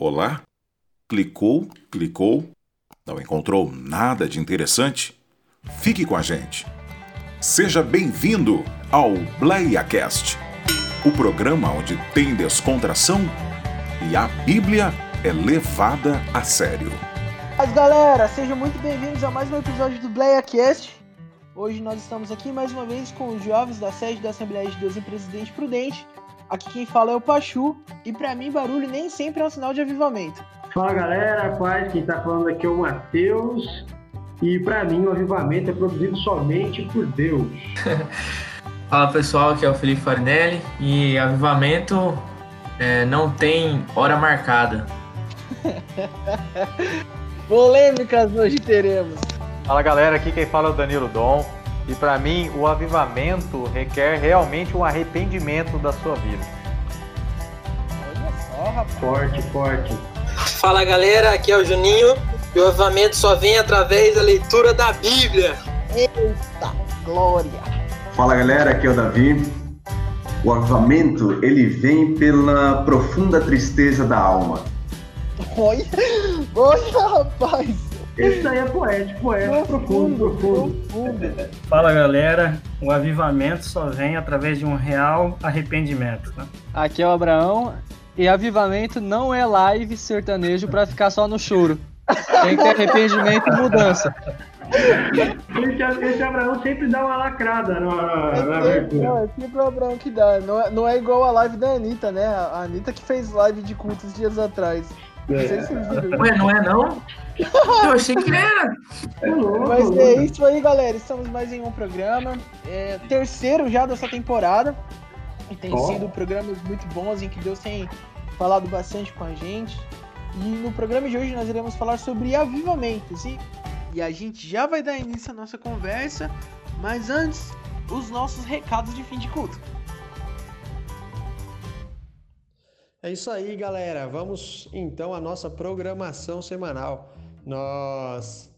Olá? Clicou, clicou, não encontrou nada de interessante? Fique com a gente. Seja bem-vindo ao BleiaCast, o programa onde tem descontração e a Bíblia é levada a sério. Mas galera, sejam muito bem-vindos a mais um episódio do BleiaCast. Hoje nós estamos aqui mais uma vez com os jovens da sede da Assembleia de Deus em Presidente Prudente Aqui quem fala é o Pachu, e para mim barulho nem sempre é um sinal de avivamento. Fala galera, paz, quem tá falando aqui é o Matheus, e para mim o avivamento é produzido somente por Deus. Fala pessoal, aqui é o Felipe Farinelli, e avivamento é, não tem hora marcada. Polêmicas hoje teremos. Fala galera, aqui quem fala é o Danilo Dom. E para mim, o avivamento requer realmente um arrependimento da sua vida. Olha só, rapaz. Forte, forte. Fala galera, aqui é o Juninho. E o avivamento só vem através da leitura da Bíblia. Eita, glória! Fala galera, aqui é o Davi. O avivamento, ele vem pela profunda tristeza da alma. Olha, olha rapaz! Esse aí é poético, poético, profundo, profundo. profundo. Fala galera, o avivamento só vem através de um real arrependimento. Né? Aqui é o Abraão e avivamento não é live sertanejo para ficar só no choro. Tem que ter arrependimento e mudança. Esse, esse Abraão sempre dá uma lacrada na, é, abertura. Não, é sempre o Abraão que dá. Não é, não é igual a live da Anitta, né? A Anitta que fez live de cultos dias atrás. Não sei se vocês viram. Ué, não é não? Eu achei que era. Mas é isso aí, galera. Estamos mais em um programa. É, terceiro já dessa temporada. E tem oh. sido programas muito bons em que Deus tem falado bastante com a gente. E no programa de hoje nós iremos falar sobre avivamentos. E, e a gente já vai dar início à nossa conversa. Mas antes, os nossos recados de fim de culto. É isso aí, galera. Vamos então à nossa programação semanal. Nós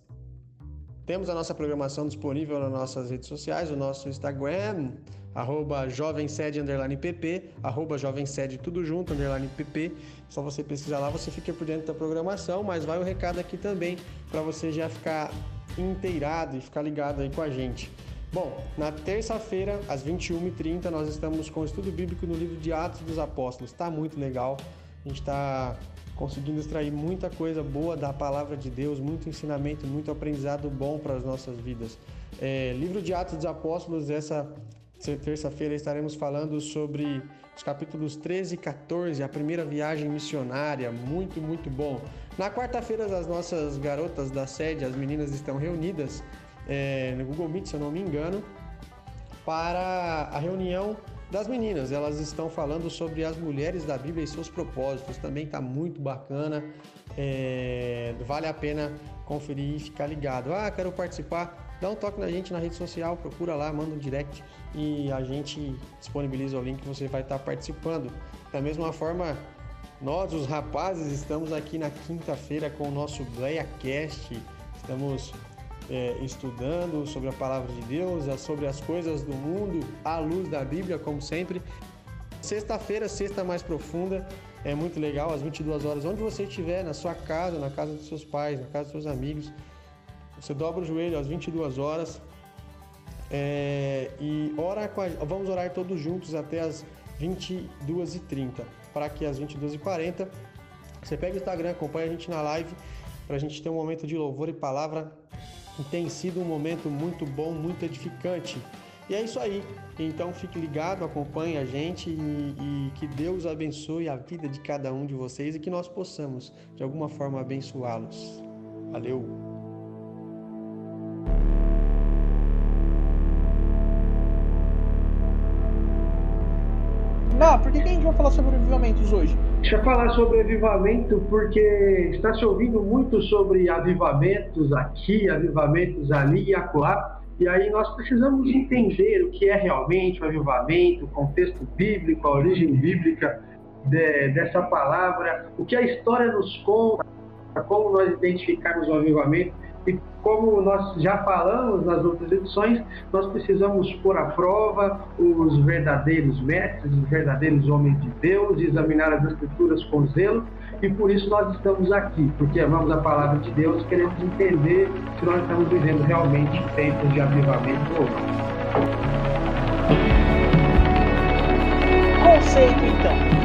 temos a nossa programação disponível nas nossas redes sociais, o nosso Instagram, arroba jovemsed, underline pp, arroba jovemsed, tudo junto, underline pp. Só você pesquisar lá, você fica por dentro da programação, mas vai o recado aqui também para você já ficar inteirado e ficar ligado aí com a gente. Bom, na terça-feira, às 21h30, nós estamos com o estudo bíblico no livro de Atos dos Apóstolos. Está muito legal. A gente está conseguindo extrair muita coisa boa da palavra de Deus, muito ensinamento, muito aprendizado bom para as nossas vidas. É, livro de Atos dos Apóstolos, essa terça-feira estaremos falando sobre os capítulos 13 e 14, a primeira viagem missionária, muito, muito bom. Na quarta-feira, as nossas garotas da sede, as meninas estão reunidas é, no Google Meet, se eu não me engano, para a reunião das meninas. Elas estão falando sobre as mulheres da Bíblia e seus propósitos. Também está muito bacana. É, vale a pena conferir e ficar ligado. Ah, quero participar. Dá um toque na gente na rede social, procura lá, manda um direct e a gente disponibiliza o link que você vai estar participando. Da mesma forma, nós, os rapazes, estamos aqui na quinta-feira com o nosso BleiaCast. Estamos é, estudando sobre a palavra de Deus, sobre as coisas do mundo, à luz da Bíblia, como sempre. Sexta-feira, sexta mais profunda, é muito legal, às 22 horas, onde você estiver, na sua casa, na casa dos seus pais, na casa dos seus amigos, você dobra o joelho às 22 horas é, e ora a, vamos orar todos juntos até as 22h30, para que às 22h40 você pegue o Instagram, acompanhe a gente na live, para a gente ter um momento de louvor e palavra tem sido um momento muito bom, muito edificante. E é isso aí. Então fique ligado, acompanhe a gente e, e, que Deus abençoe a vida de cada um de vocês e que nós possamos, de alguma forma, abençoá-los. Valeu! Não, por que a gente vai falar sobre avivamentos hoje? Deixa eu falar sobre avivamento porque está se ouvindo muito sobre avivamentos aqui, avivamentos ali e acolá. E aí nós precisamos entender o que é realmente o avivamento, o contexto bíblico, a origem bíblica de, dessa palavra, o que a história nos conta, como nós identificarmos o avivamento. E como nós já falamos nas outras edições, nós precisamos pôr à prova os verdadeiros mestres, os verdadeiros homens de Deus, examinar as escrituras com zelo, e por isso nós estamos aqui, porque amamos a palavra de Deus, queremos entender se nós estamos vivendo realmente tempos de avivamento ou não. Conceito então.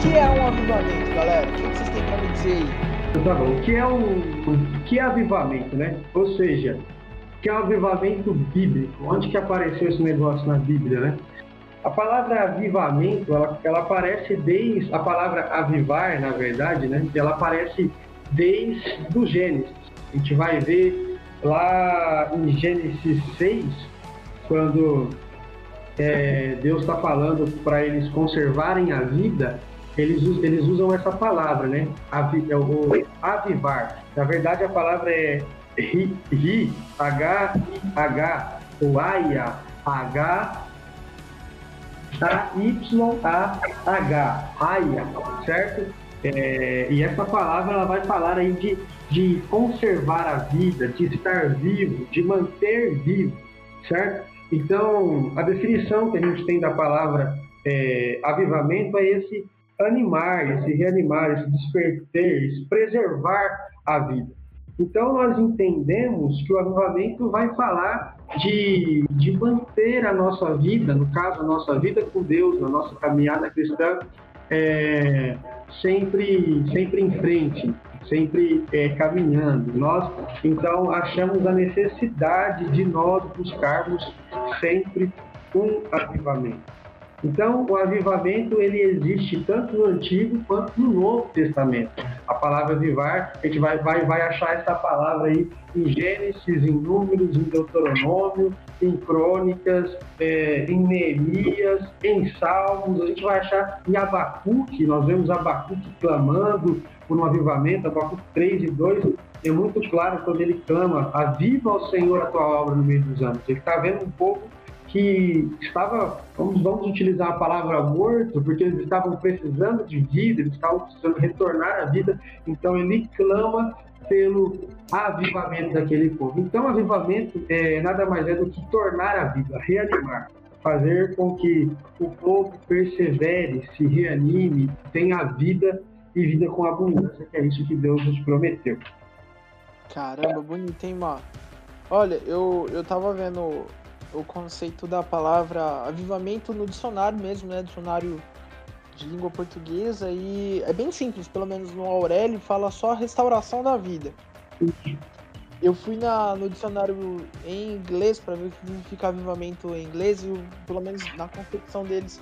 Que é um avivamento, galera? O que vocês têm para me dizer aí? Tá bom. O que é um, que é avivamento, né? Ou seja, que é um avivamento bíblico? Onde que apareceu esse negócio na Bíblia, né? A palavra avivamento, ela, ela aparece desde a palavra avivar, na verdade, né? Ela aparece desde o Gênesis. A gente vai ver lá em Gênesis 6, quando é, Deus está falando para eles conservarem a vida, eles, eles usam essa palavra, né? Avi, é o, avivar. Na verdade, a palavra é ri, ri H, H, ou aia, H, A, Y, A, H, aia, certo? É, e essa palavra ela vai falar aí de, de conservar a vida, de estar vivo, de manter vivo, certo? Então, a definição que a gente tem da palavra é, avivamento é esse animar, esse reanimar, esse despertar, esse preservar a vida. Então, nós entendemos que o avivamento vai falar de, de manter a nossa vida, no caso, a nossa vida com Deus, na nossa caminhada cristã, é, sempre, sempre em frente, sempre é, caminhando. Nós, então, achamos a necessidade de nós buscarmos sempre um avivamento. Então, o avivamento ele existe tanto no Antigo quanto no Novo Testamento. A palavra avivar, a gente vai, vai, vai achar essa palavra aí em Gênesis, em Números, em Deuteronômio, em Crônicas, é, em Neemias, em Salmos, a gente vai achar em Abacuque, nós vemos Abacuque clamando por um avivamento, Abacuque 3 e 2, é muito claro quando ele clama, aviva ao Senhor a tua obra no meio dos anos. Ele está vendo um povo que estava, vamos, vamos utilizar a palavra morto, porque eles estavam precisando de vida, eles estavam precisando retornar à vida, então ele clama pelo avivamento daquele povo. Então, avivamento é, nada mais é do que tornar a vida, reanimar, fazer com que o povo persevere, se reanime, tenha vida e vida com abundância, que é isso que Deus nos prometeu. Caramba, bonito, hein, Mar? Olha, eu, eu tava vendo o conceito da palavra avivamento no dicionário mesmo, né? Dicionário de língua portuguesa e é bem simples, pelo menos no Aurélio fala só restauração da vida. Eu fui na, no dicionário em inglês para ver o que significa avivamento em inglês e pelo menos na concepção deles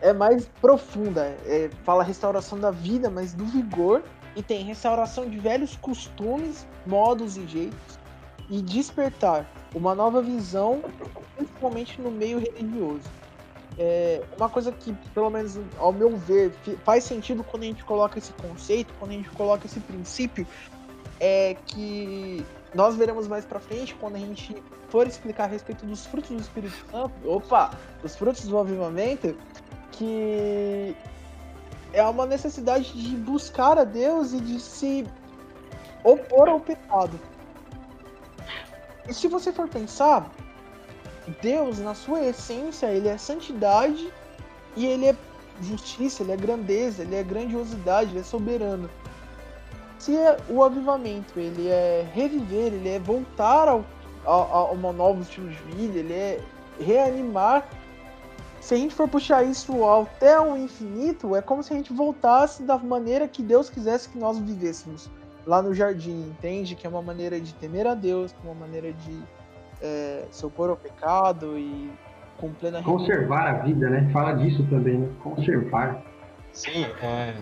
é mais profunda. É, fala restauração da vida, mas do vigor e tem restauração de velhos costumes, modos e jeitos e despertar uma nova visão, principalmente no meio religioso. É uma coisa que, pelo menos ao meu ver, faz sentido quando a gente coloca esse conceito, quando a gente coloca esse princípio, é que nós veremos mais para frente quando a gente for explicar a respeito dos frutos do Espírito Santo, opa, dos frutos do avivamento, que é uma necessidade de buscar a Deus e de se opor ao pecado. E se você for pensar, Deus, na sua essência, ele é santidade e ele é justiça, ele é grandeza, ele é grandiosidade, ele é soberano. Se é o avivamento, ele é reviver, ele é voltar ao, a, a novo estilo de vida, ele é reanimar. Se a gente for puxar isso até o infinito, é como se a gente voltasse da maneira que Deus quisesse que nós vivêssemos lá no jardim, entende? Que é uma maneira de temer a Deus, uma maneira de é, se opor ao pecado e com plena Conservar a vida, né? Fala disso também, né? Conservar. Sim, é,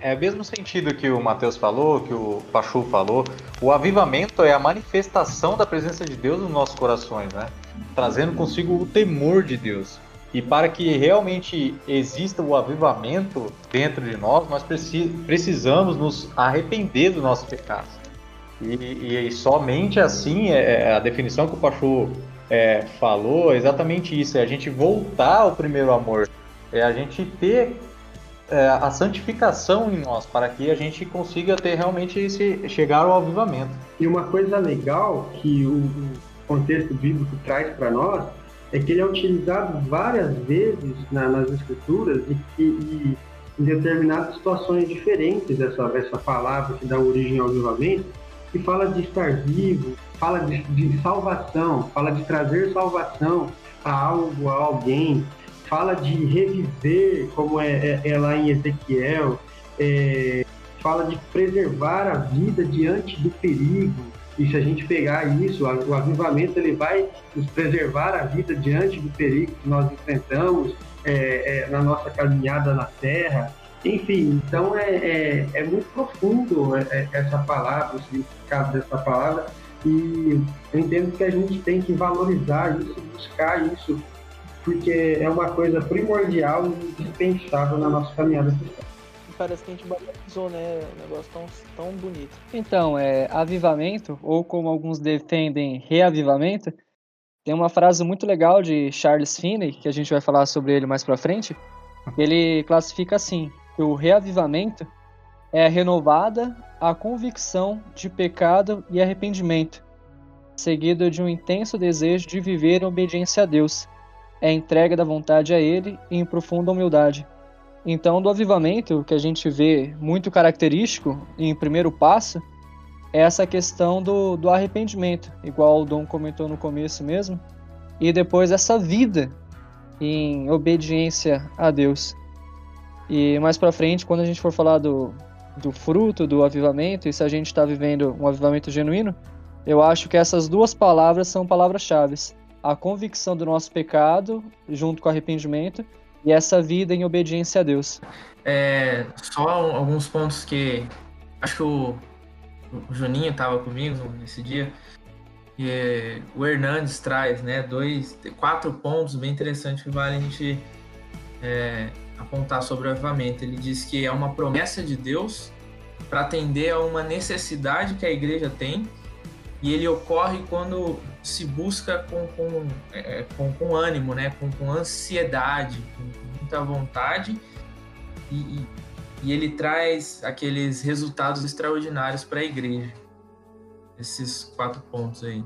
é o mesmo sentido que o Mateus falou, que o Pachu falou. O avivamento é a manifestação da presença de Deus nos nossos corações, né? Trazendo consigo o temor de Deus. E para que realmente exista o avivamento dentro de nós, nós precisamos nos arrepender do nosso pecado. E, e somente assim, é, é, a definição que o Pachu é, falou é exatamente isso: é a gente voltar ao primeiro amor, é a gente ter é, a santificação em nós, para que a gente consiga ter realmente esse chegar ao avivamento. E uma coisa legal que o contexto bíblico traz para nós é que ele é utilizado várias vezes na, nas escrituras e, e, e, em determinadas situações diferentes essa, essa palavra que dá origem ao avivamento, que fala de estar vivo, fala de, de salvação, fala de trazer salvação a algo, a alguém, fala de reviver, como é, é, é lá em Ezequiel, é, fala de preservar a vida diante do perigo. E se a gente pegar isso, o avivamento ele vai nos preservar a vida diante do perigo que nós enfrentamos é, é na nossa caminhada na Terra. Enfim, então é, é, é muito profundo é, essa palavra, o significado dessa palavra, e eu entendo que a gente tem que valorizar isso, buscar isso porque é uma coisa primordial e indispensável na nossa caminhada cristã. Parece que a gente banalizou, né? Um negócio tão, tão bonito. Então, é, avivamento, ou como alguns defendem, reavivamento, tem uma frase muito legal de Charles Finney, que a gente vai falar sobre ele mais pra frente. Ele classifica assim: que o reavivamento é renovada a convicção de pecado e arrependimento, seguido de um intenso desejo de viver em obediência a Deus é entrega da vontade a Ele em profunda humildade. Então, do avivamento, que a gente vê muito característico em primeiro passo, é essa questão do, do arrependimento, igual o Dom comentou no começo mesmo, e depois essa vida em obediência a Deus. E mais para frente, quando a gente for falar do, do fruto do avivamento, e se a gente está vivendo um avivamento genuíno, eu acho que essas duas palavras são palavras-chave a convicção do nosso pecado, junto com o arrependimento, e essa vida em obediência a Deus. É, só alguns pontos que acho que o, o Juninho estava comigo nesse dia. E o Hernandes traz, né, dois, quatro pontos bem interessantes que vale a gente é, apontar sobre o avivamento. Ele diz que é uma promessa de Deus para atender a uma necessidade que a igreja tem e ele ocorre quando se busca com, com, é, com, com, ânimo, né? com, com ansiedade, com muita vontade, e, e, ele traz aqueles resultados extraordinários para a igreja. Esses quatro pontos aí.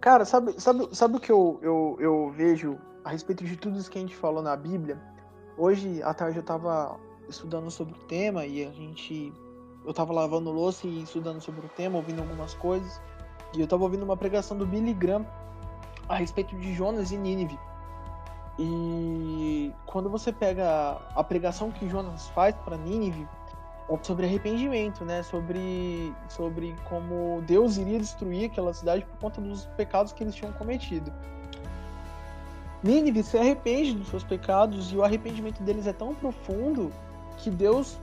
Cara, sabe, sabe, sabe o que eu, eu, eu vejo a respeito de tudo isso que a gente falou na Bíblia? Hoje à tarde eu estava estudando sobre o tema e a gente eu tava lavando louça e estudando sobre o tema, ouvindo algumas coisas. E eu tava ouvindo uma pregação do Billy Graham a respeito de Jonas e Nínive. E quando você pega a pregação que Jonas faz para Nínive, é sobre arrependimento, né? Sobre, sobre como Deus iria destruir aquela cidade por conta dos pecados que eles tinham cometido. Nínive se arrepende dos seus pecados e o arrependimento deles é tão profundo que Deus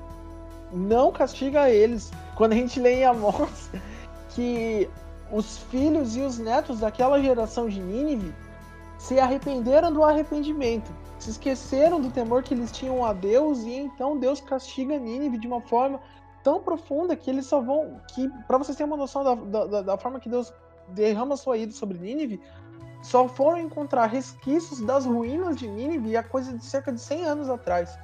não castiga eles. Quando a gente lê em Amós que os filhos e os netos daquela geração de Nínive se arrependeram do arrependimento, se esqueceram do temor que eles tinham a Deus e então Deus castiga Nínive de uma forma tão profunda que eles só vão que para vocês terem uma noção da, da, da, forma que Deus derrama sua ira sobre Nínive, só foram encontrar resquícios das ruínas de Nínive a coisa de cerca de 100 anos atrás.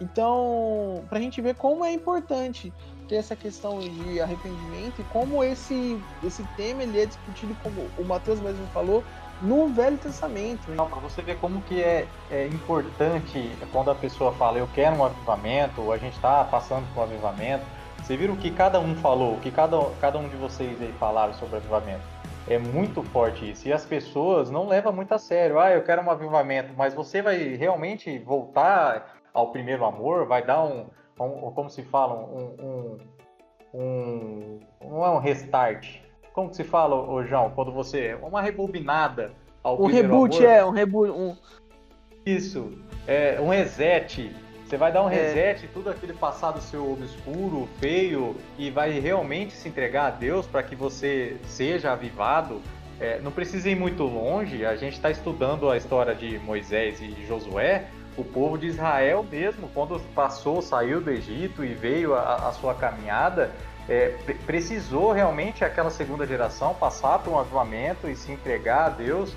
Então, para a gente ver como é importante ter essa questão de arrependimento e como esse, esse tema ele é discutido, como o Mateus mesmo falou, no Velho Testamento. Para você ver como que é, é importante quando a pessoa fala eu quero um avivamento, ou a gente está passando por um avivamento, você viram o que cada um falou, o que cada, cada um de vocês aí falaram sobre avivamento. É muito forte isso. E as pessoas não levam muito a sério. Ah, eu quero um avivamento, mas você vai realmente voltar ao primeiro amor, vai dar um, um como se fala, um, um, um, não é um restart. Como se fala, ô João, quando você uma rebobinada ao um reboot, amor? é, um reboot, um Isso, é um reset. Você vai dar um é. reset, tudo aquele passado seu obscuro, feio, e vai realmente se entregar a Deus para que você seja avivado. É, não precisa ir muito longe, a gente está estudando a história de Moisés e Josué, o povo de Israel mesmo, quando passou, saiu do Egito e veio a, a sua caminhada, é, precisou realmente aquela segunda geração passar por um avivamento e se entregar a Deus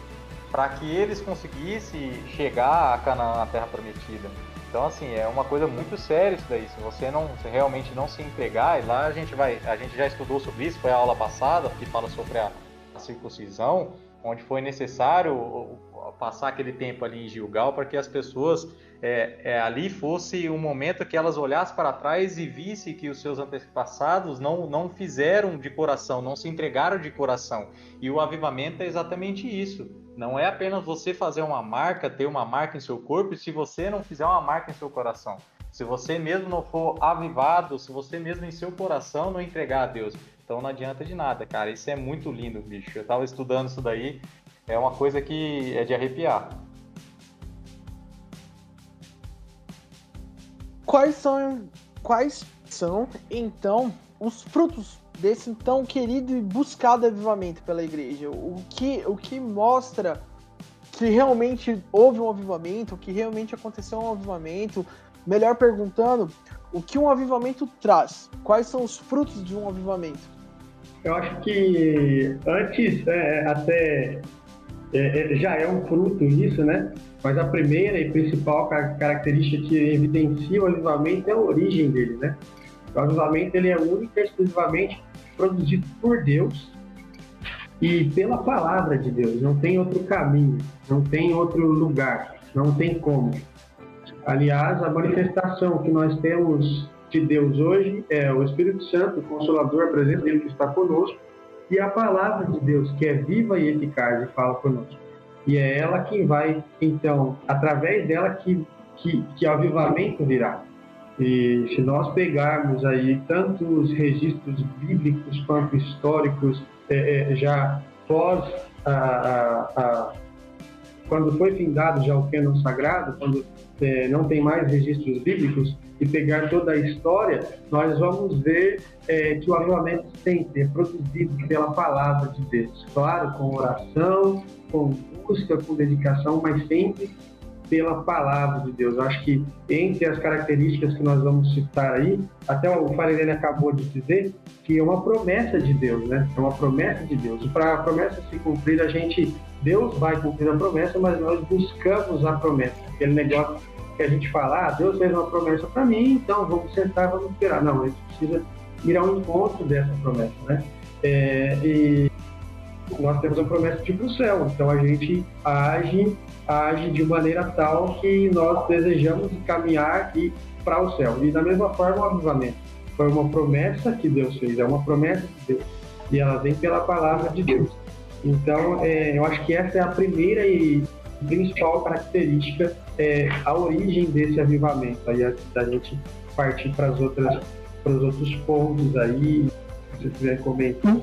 para que eles conseguissem chegar a Canaã, a terra prometida. Então, assim, é uma coisa muito séria isso daí. Se você não se realmente não se entregar, e lá a gente vai, a gente já estudou sobre isso, foi a aula passada, que fala sobre a, a circuncisão, onde foi necessário passar aquele tempo ali em Gilgal para que as pessoas é, é, ali fosse um momento que elas olhassem para trás e vissem que os seus antepassados não, não fizeram de coração, não se entregaram de coração. E o avivamento é exatamente isso. Não é apenas você fazer uma marca, ter uma marca em seu corpo, se você não fizer uma marca em seu coração. Se você mesmo não for avivado, se você mesmo em seu coração não entregar a Deus, então não adianta de nada, cara. Isso é muito lindo, bicho. Eu tava estudando isso daí, é uma coisa que é de arrepiar. Quais são, quais são então os frutos desse tão querido e buscado avivamento pela igreja? O que, o que mostra que realmente houve um avivamento, que realmente aconteceu um avivamento? Melhor perguntando, o que um avivamento traz? Quais são os frutos de um avivamento? Eu acho que antes, é, até é, é, já é um fruto isso, né? Mas a primeira e principal característica que evidencia o avivamento é a origem dele, né? O avivamento ele é único e exclusivamente produzido por Deus e pela palavra de Deus. Não tem outro caminho, não tem outro lugar, não tem como. Aliás, a manifestação que nós temos de Deus hoje é o Espírito Santo, o Consolador, a presença dele que está conosco, e a palavra de Deus, que é viva e eficaz e fala conosco. E é ela quem vai, então, através dela que, que, que o avivamento virá. E se nós pegarmos aí tantos registros bíblicos quanto históricos, é, é, já pós a, a, a, quando foi findado já o cânon sagrado, quando é, não tem mais registros bíblicos, e pegar toda a história, nós vamos ver é, que o avivamento sempre é produzido pela palavra de Deus. Claro, com oração, com busca, com dedicação, mas sempre pela palavra de Deus. Eu acho que entre as características que nós vamos citar aí, até o Farinelli acabou de dizer, que é uma promessa de Deus, né? É uma promessa de Deus. E para a promessa se cumprir, a gente, Deus vai cumprir a promessa, mas nós buscamos a promessa. Aquele negócio que a gente fala, ah, Deus fez uma promessa para mim, então vamos sentar, vamos esperar. Não, a gente precisa ir ao encontro dessa promessa, né? É, e nós temos a promessa de ir para o céu, então a gente age age de maneira tal que nós desejamos caminhar e para o céu. E da mesma forma o avivamento foi uma promessa que Deus fez, é uma promessa de Deus e ela vem pela palavra de Deus. Então é, eu acho que essa é a primeira e principal característica, é, a origem desse avivamento. Aí da gente partir para as outras para os outros pontos aí, se você quiser comentar.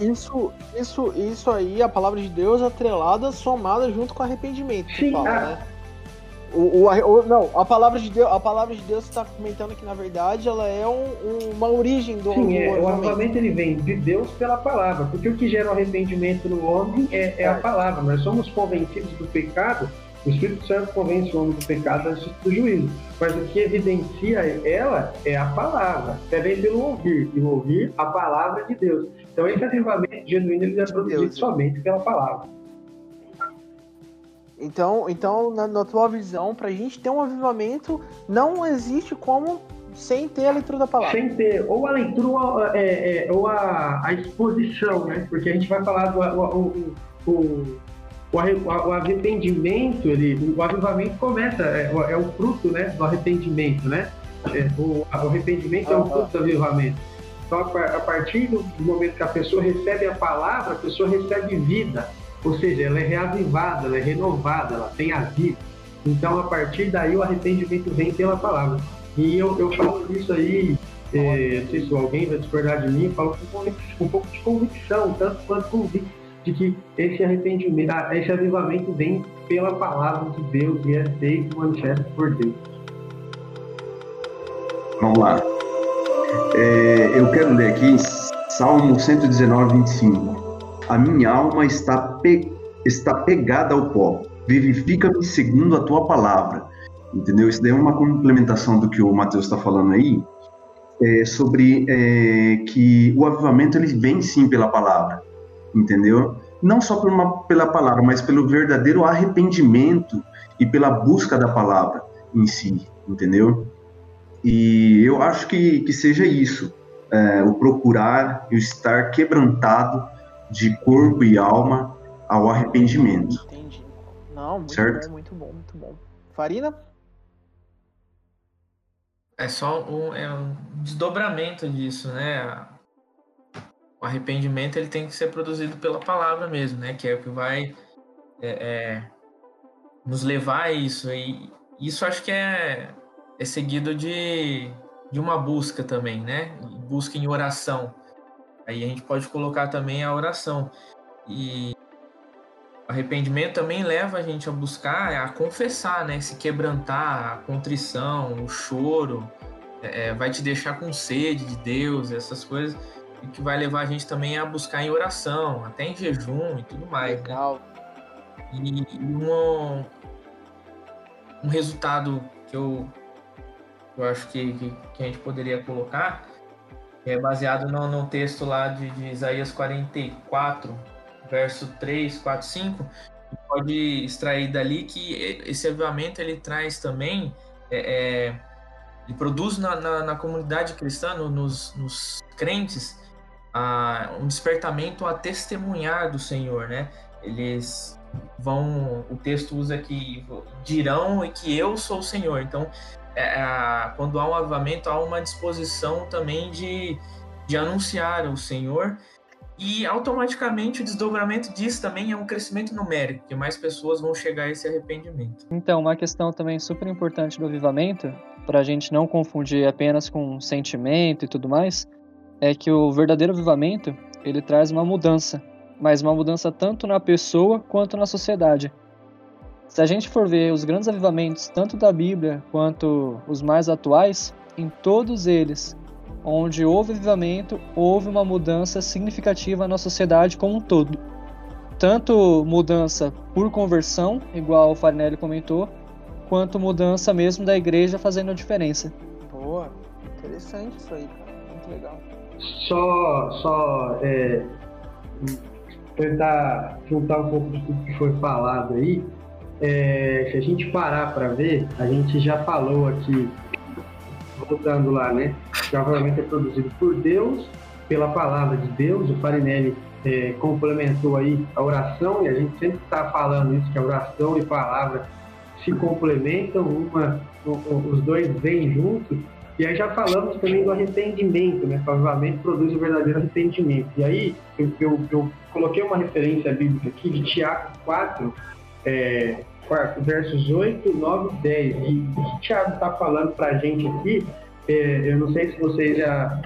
Isso, isso, isso aí, a palavra de Deus atrelada, somada junto com arrependimento. Sim, fala, né? O, o, o, não, a palavra de Deus, a palavra de Deus está comentando que na verdade ela é um, uma origem do. Sim, é, o avivamento ele vem de Deus pela palavra, porque o que gera o arrependimento no homem é, é a palavra. Nós somos convencidos do pecado o Espírito Santo convence o homem do pecado antes do juízo. Mas o que evidencia ela é a palavra. É vem pelo ouvir. E ouvir a palavra de Deus. Então esse avivamento genuíno ele é produzido Deus. somente pela palavra. Então, então na, na tua visão, para a gente ter um avivamento, não existe como sem ter a leitura da palavra. Sem ter, ou a leitura é, é, ou a, a, exposição, né? Porque a gente vai falar do o, o, o o, arrependimento, ele, o avivamento começa, é, é, o fruto né, do arrependimento, né? É, o, arrependimento é o fruto do avivamento. Então, a partir do momento que a pessoa recebe a palavra, a pessoa recebe vida, ou seja, ela é reavivada, ela é renovada, ela tem a vida. Então, a partir daí, o arrependimento vem pela palavra. E eu, eu falo isso aí, é, não sei se alguém vai discordar de mim, eu falo com um pouco de convicção, tanto quanto convicção de que esse arrependimento, ah, esse avivamento vem pela palavra de Deus e é feito manifesto por Deus. Vamos lá. É, eu quero ler aqui Salmo 119, 25. A minha alma está, pe... está pegada ao pó. Vivifica-me segundo a tua palavra. Entendeu? Isso daí é uma complementação do que o Mateus está falando aí, é, sobre é, que o avivamento ele vem sim pela palavra entendeu? Não só uma, pela palavra, mas pelo verdadeiro arrependimento e pela busca da palavra. em si, entendeu? E eu acho que, que seja isso, é, o procurar e o estar quebrantado de corpo e alma ao arrependimento. Entendi. Não, muito Certo. bom, muito bom, muito bom. Farina? É só um, é um desdobramento disso, né? O arrependimento ele tem que ser produzido pela palavra mesmo, né? Que é o que vai é, é, nos levar a isso. E isso acho que é, é seguido de, de uma busca também, né? Busca em oração. Aí a gente pode colocar também a oração. E arrependimento também leva a gente a buscar, a confessar, né? Se quebrantar, a contrição, o choro, é, é, vai te deixar com sede de Deus, essas coisas, e que vai levar a gente também a buscar em oração, até em jejum e tudo mais. né? Legal. E, e um, um resultado que eu, eu acho que, que, que a gente poderia colocar é baseado no, no texto lá de, de Isaías 44, verso 3, 4, 5. E pode extrair dali que esse avivamento ele traz também, é, é, ele produz na, na, na comunidade cristã, no- nos, nos crentes, a, um despertamento a testemunhar do Senhor, né? Eles vão, o texto usa que dirão e que eu sou o Senhor. Então, é, a- quando há um avivamento, há uma disposição também de, de anunciar o Senhor e automaticamente o desdobramento disso também é um crescimento numérico, que mais pessoas vão chegar a esse arrependimento. Então, uma questão também super importante do avivamento, para a gente não confundir apenas com sentimento e tudo mais, é que o verdadeiro avivamento ele traz uma mudança, mas uma mudança tanto na pessoa quanto na sociedade. Se a gente for ver os grandes avivamentos, tanto da Bíblia quanto os mais atuais, em todos eles, onde houve avivamento, houve uma mudança significativa na sociedade como um todo. Tanto mudança por conversão, igual o Farinelli comentou, quanto mudança mesmo da igreja fazendo a diferença. Boa. Interessante isso aí, cara. Muito legal. Só, só é, tentar juntar um pouco de tudo que foi falado aí. É, se a gente parar para ver, a gente já falou aqui, voltando lá, né? Que é produzido por Deus, pela palavra de Deus. O Farinelli é, complementou aí a oração, e a gente sempre está falando isso, que a oração e palavra se complementam, uma, os dois vêm juntos. E aí já falamos também do arrependimento, né? Que o avivamento produz o verdadeiro arrependimento. E aí eu, eu- eu coloquei uma referência bíblica aqui de Tiago 4, é, 4, versos 8, 9 e 10. E o que Tiago está falando para a gente aqui, é, eu não sei se vocês já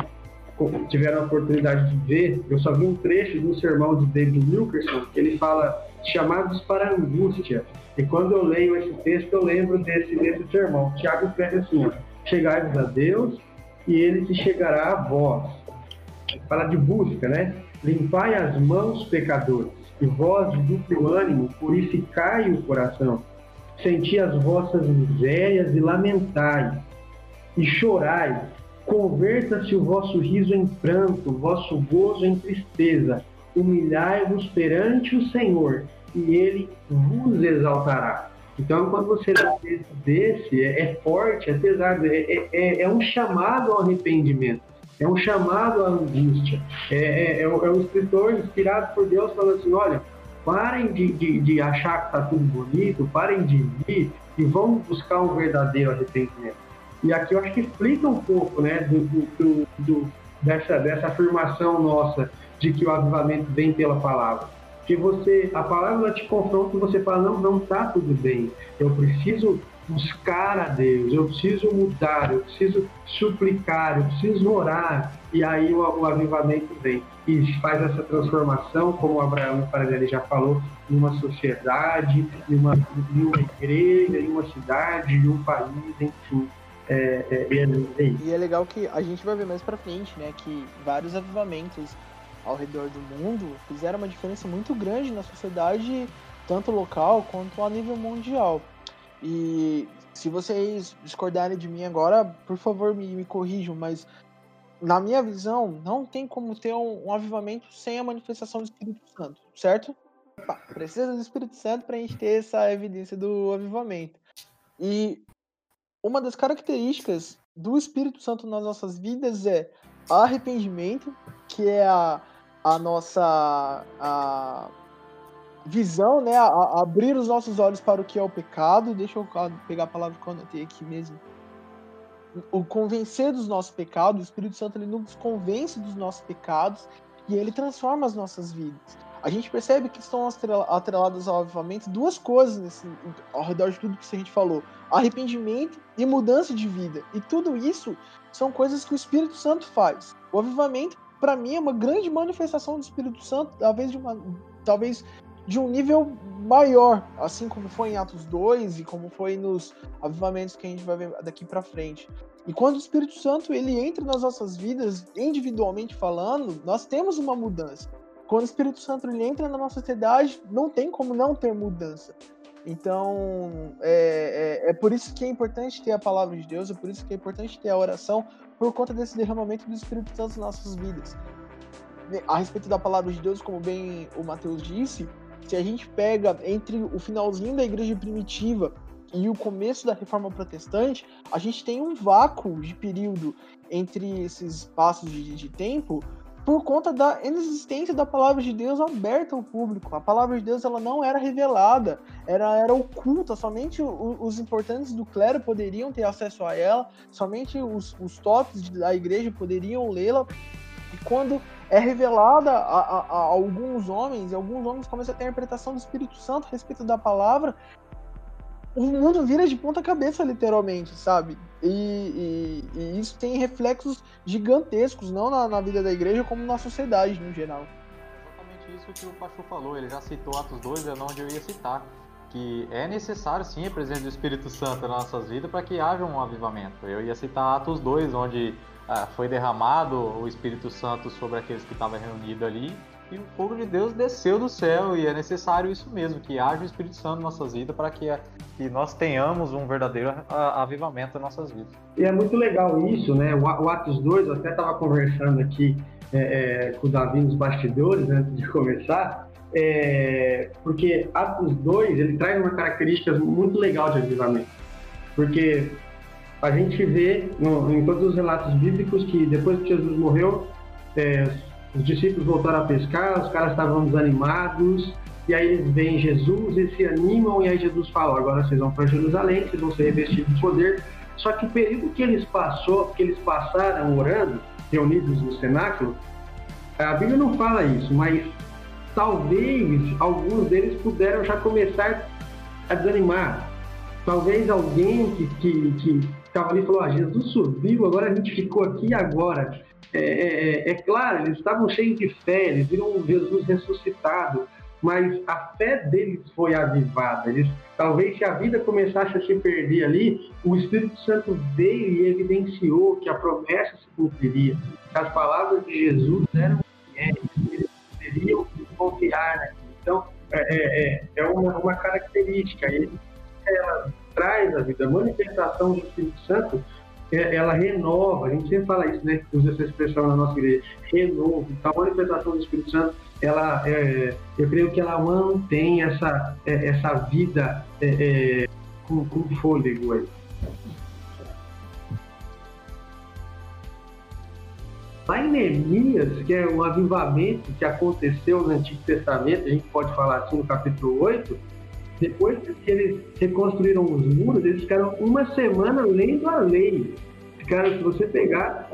tiveram a oportunidade de ver, eu só vi um trecho de um sermão de David Wilkerson, que ele fala chamados para angústia. E quando eu leio esse texto, eu lembro desse, desse sermão. Tiago escreve assim, ó, chegai-vos a Deus e ele se chegará a vós. Fala de busca, né? Limpai as mãos, pecadores, e vós de duplo ânimo, purificai o coração. Senti as vossas misérias e lamentai, e chorai. Converta-se o vosso riso em pranto, o vosso gozo em tristeza. Humilhai-vos perante o Senhor, e ele vos exaltará. Então, quando você um texto desse, é, é forte, é pesado, é, é- é- é um chamado ao arrependimento, é um chamado à angústia. É, é, é um é um escritor inspirado por Deus falando assim: olha, parem de, de, de achar que está tudo bonito, parem de rir e vão buscar um verdadeiro arrependimento. E aqui eu acho que explica um pouco né, do- do- do- dessa, dessa afirmação nossa de que o avivamento vem pela palavra. Que você, a palavra te confronta e você fala, não, não está tudo bem. Eu preciso buscar a Deus, eu preciso mudar, eu preciso suplicar, eu preciso orar. E aí o, o avivamento vem e faz essa transformação, como o Abraão Paranelli já falou, em uma sociedade, em uma, em uma igreja, em uma cidade, em um país, enfim. É, é, é, é. E é legal que a gente vai ver mais pra frente, né? Que vários avivamentos ao redor do mundo fizeram uma diferença muito grande na sociedade, tanto local quanto a nível mundial. E se vocês discordarem de mim agora, por favor me, me corrijam, mas na minha visão, não tem como ter um, um avivamento sem a manifestação do Espírito Santo, certo? Precisa do Espírito Santo para a gente ter essa evidência do avivamento. E uma das características do Espírito Santo nas nossas vidas é arrependimento, que é a, a nossa a visão, né? A, a abrir os nossos olhos para o que é o pecado. Deixa eu pegar a palavra que eu anotei aqui mesmo. O convencer dos nossos pecados, o Espírito Santo ele nos convence dos nossos pecados e ele transforma as nossas vidas a gente percebe que estão atreladas ao avivamento duas coisas nesse, ao redor de tudo que a gente falou: arrependimento e mudança de vida. E tudo isso são coisas que o Espírito Santo faz. O avivamento, para mim, é uma grande manifestação do Espírito Santo, talvez de, uma, talvez de um nível maior, assim como foi em Atos 2 e como foi nos avivamentos que a gente vai ver daqui para frente. E quando o Espírito Santo ele entra nas nossas vidas, individualmente falando, nós temos uma mudança. Quando o Espírito Santo ele entra na nossa sociedade, não tem como não ter mudança. Então, é, é, é, por isso que é importante ter a palavra de Deus, é por isso que é importante ter a oração, por conta desse derramamento do Espírito Santo nas nossas vidas. A respeito da palavra de Deus, como bem o Mateus disse, se a gente pega entre o finalzinho da igreja primitiva e o começo da reforma protestante, a gente tem um vácuo de período entre esses passos de, de tempo por conta da inexistência da palavra de Deus aberta ao público. A palavra de Deus ela não era revelada, era, era oculta, somente os, os importantes do clero poderiam ter acesso a ela, somente os, os tops da igreja poderiam lê-la. E quando é revelada a, a, a, alguns homens, e alguns homens começam a ter a interpretação do Espírito Santo a respeito da palavra, o mundo vira de ponta cabeça, literalmente, sabe? E, e, e isso tem reflexos gigantescos, não na, na, vida da igreja, como na sociedade no geral. Exatamente isso que o Pachu falou, ele já citou Atos 2, é onde eu ia citar. Que é necessário sim a presença do Espírito Santo nas nossas vidas para que haja um avivamento. Eu ia citar Atos 2, onde ah, foi derramado o Espírito Santo sobre aqueles que estavam reunidos ali e o fogo de Deus desceu do céu e é necessário isso mesmo, que haja o Espírito Santo em nossas vidas para que, que nós tenhamos um verdadeiro avivamento em nossas vidas. E é muito legal isso, né? O, Atos 2, eu até estava conversando aqui é, é, com o Davi nos bastidores né, antes de começar, é, porque Atos 2 ele traz uma característica muito legal de avivamento, porque a gente vê no, em todos os relatos bíblicos que depois que Jesus morreu, é, os discípulos voltaram a pescar, os caras estavam desanimados, e aí eles veem Jesus e se animam, e aí Jesus fala: agora vocês vão para Jerusalém, vocês vão ser revestidos de poder. Só que o período que eles passou, que eles passaram orando, reunidos no cenáculo, a Bíblia não fala isso, mas talvez alguns deles puderam já começar a desanimar. Talvez alguém que que, que estava ali falou: ah, Jesus subiu, agora a gente ficou aqui agora. É, é, é, é, claro, eles estavam cheios de fé, eles viram Jesus ressuscitado, mas a fé deles foi avivada. Eles, talvez se a vida começasse a se perder ali, o Espírito Santo veio e evidenciou que a promessa se cumpriria, as palavras de Jesus eram fiéis, eles poderiam confiar naquilo. Então, é, é, é uma, uma característica. Ele, ela traz a vida, a manifestação do Espírito Santo é, ela renova, a gente sempre fala isso, né? Usa essa expressão na nossa igreja, renovo. Então, a manifestação do Espírito Santo, ela, é, eu creio que ela mantém essa, é, essa vida é, é com, com fôlego aí. Lá em Neemias, que é um avivamento que aconteceu no Antigo Testamento, a gente pode falar assim no capítulo 8, depois que eles reconstruíram os muros, eles ficaram uma semana lendo a lei. Ficaram, se você pegar.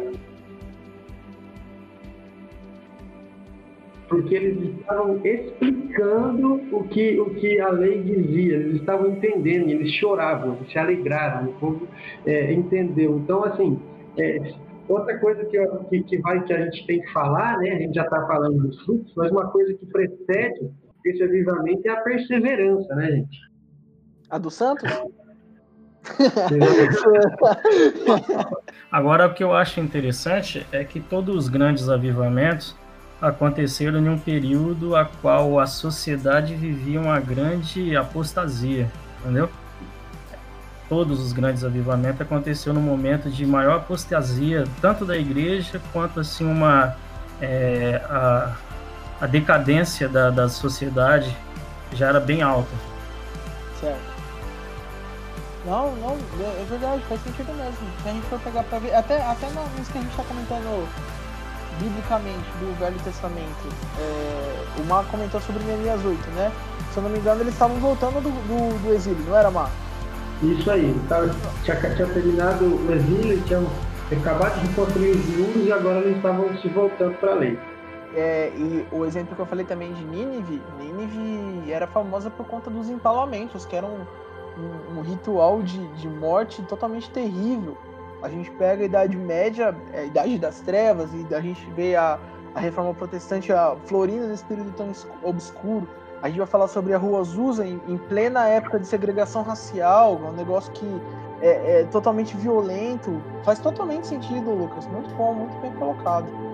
Porque eles estavam explicando o que, o que a lei dizia, eles estavam entendendo, eles choravam, se alegraram, o povo é, entendeu. Então, assim, é, outra coisa que, que, que, vai, que a gente tem que falar, né? A gente já está falando dos frutos, mas uma coisa que precede esse avivamento é a perseverança, né, gente? A do Santos? Agora, o que eu acho interessante é que todos os grandes avivamentos aconteceram em um período a qual a sociedade vivia uma grande apostasia, entendeu? Todos os grandes avivamentos aconteceram no momento de maior apostasia, tanto da igreja quanto assim uma é, a, a decadência da, da sociedade já era bem alta. Certo. Não, não, é verdade, faz sentido mesmo. Se a gente for pegar pra ver, até, até nisso que a gente tá comentando biblicamente do Velho Testamento, é, o Mar comentou sobre Neemias 8, né? Se eu não me engano, eles estavam voltando do, do, do exílio, não era, Mar? Isso aí, tava, tinha, tinha terminado o exílio, tinham acabado de construir os muros e agora eles estavam se voltando para a lei. É, e o exemplo que eu falei também de Nínive, Nínive era famosa por conta dos empalamentos, que eram um, um, ritual de, de morte totalmente terrível. A gente pega a Idade Média, a Idade das Trevas, e a gente vê a, a Reforma Protestante a florindo nesse período tão obscuro. A gente vai falar sobre a Rua Azusa em, em plena época de segregação racial, um negócio que é, é, totalmente violento. Faz totalmente sentido, Lucas. Muito bom, muito bem colocado.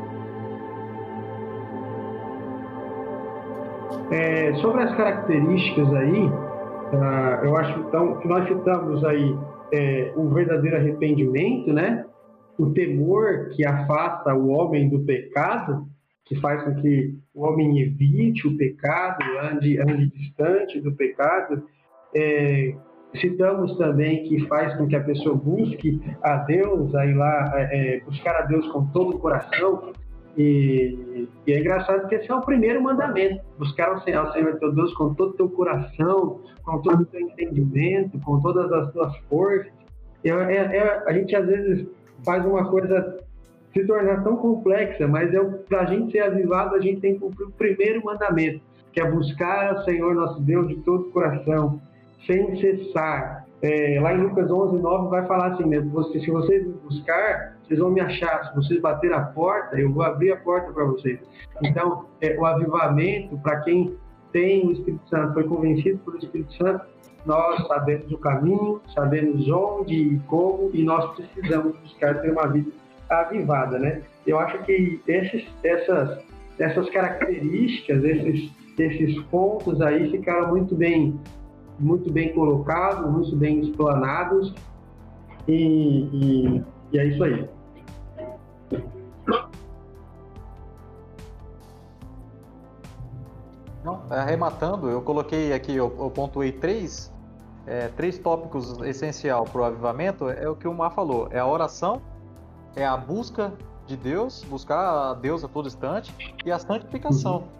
É, sobre as características aí, uh, eu acho então, que nós citamos aí é, o verdadeiro arrependimento, né? O temor que afasta o homem do pecado, que faz com que o homem evite o pecado, ande, ande distante do pecado. É, citamos também que faz com que a pessoa busque a Deus, aí lá, é, é buscar a Deus com todo o coração. E, e, é engraçado que esse é o primeiro mandamento: buscar o Senhor, o Senhor teu Deus com todo o teu coração, com todo o teu entendimento, com todas as tuas forças. É, é, é, a gente às vezes faz uma coisa se tornar tão complexa, mas é para a gente ser avivado, a gente tem que cumprir o primeiro mandamento, que é buscar o Senhor nosso Deus de todo o coração, sem cessar. É, lá em Lucas 11, 9 vai falar assim? Você, se vocês buscar, vocês vão me achar. Se vocês bater a porta, eu vou abrir a porta para vocês. Então, é, o avivamento, para quem tem o Espírito Santo, foi convencido pelo Espírito Santo, nós sabemos o caminho, sabemos onde e como, e nós precisamos buscar ter uma vida avivada, né? Eu acho que esses, essas, essas características, esses, esses pontos aí ficaram muito bem muito bem colocados, muito bem explanados e, e, e é isso aí. Não, arrematando, eu coloquei aqui, eu, eu pontuei três, é, três tópicos essencial para o avivamento, é o que o Mar falou, é a oração, é a busca de Deus, buscar a Deus a todo instante, e a santificação. Uhum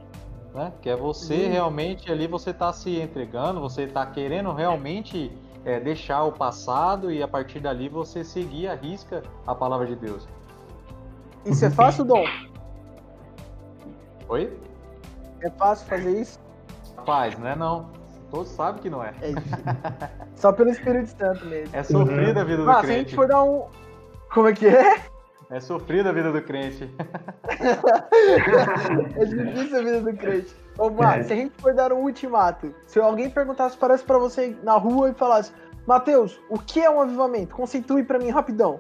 né? Que é você uhum. realmente ali, você está se entregando, você está querendo realmente é, deixar o passado e a partir dali você seguir a risca a palavra de Deus. Isso é fácil, Dom? Oi? É fácil fazer isso? Faz, não é não. Todos sabem que não é. é Só pelo Espírito Santo mesmo. É sofrida a vida do ah, crente. se a gente for dar um... Como é que é? É sofrida a vida do crente. é difícil a vida do crente. Ô, Mar, é. se a gente for dar um ultimato, se alguém perguntasse, parece para você na rua e falasse, Matheus, o que é um avivamento? Conceitue para mim rapidão.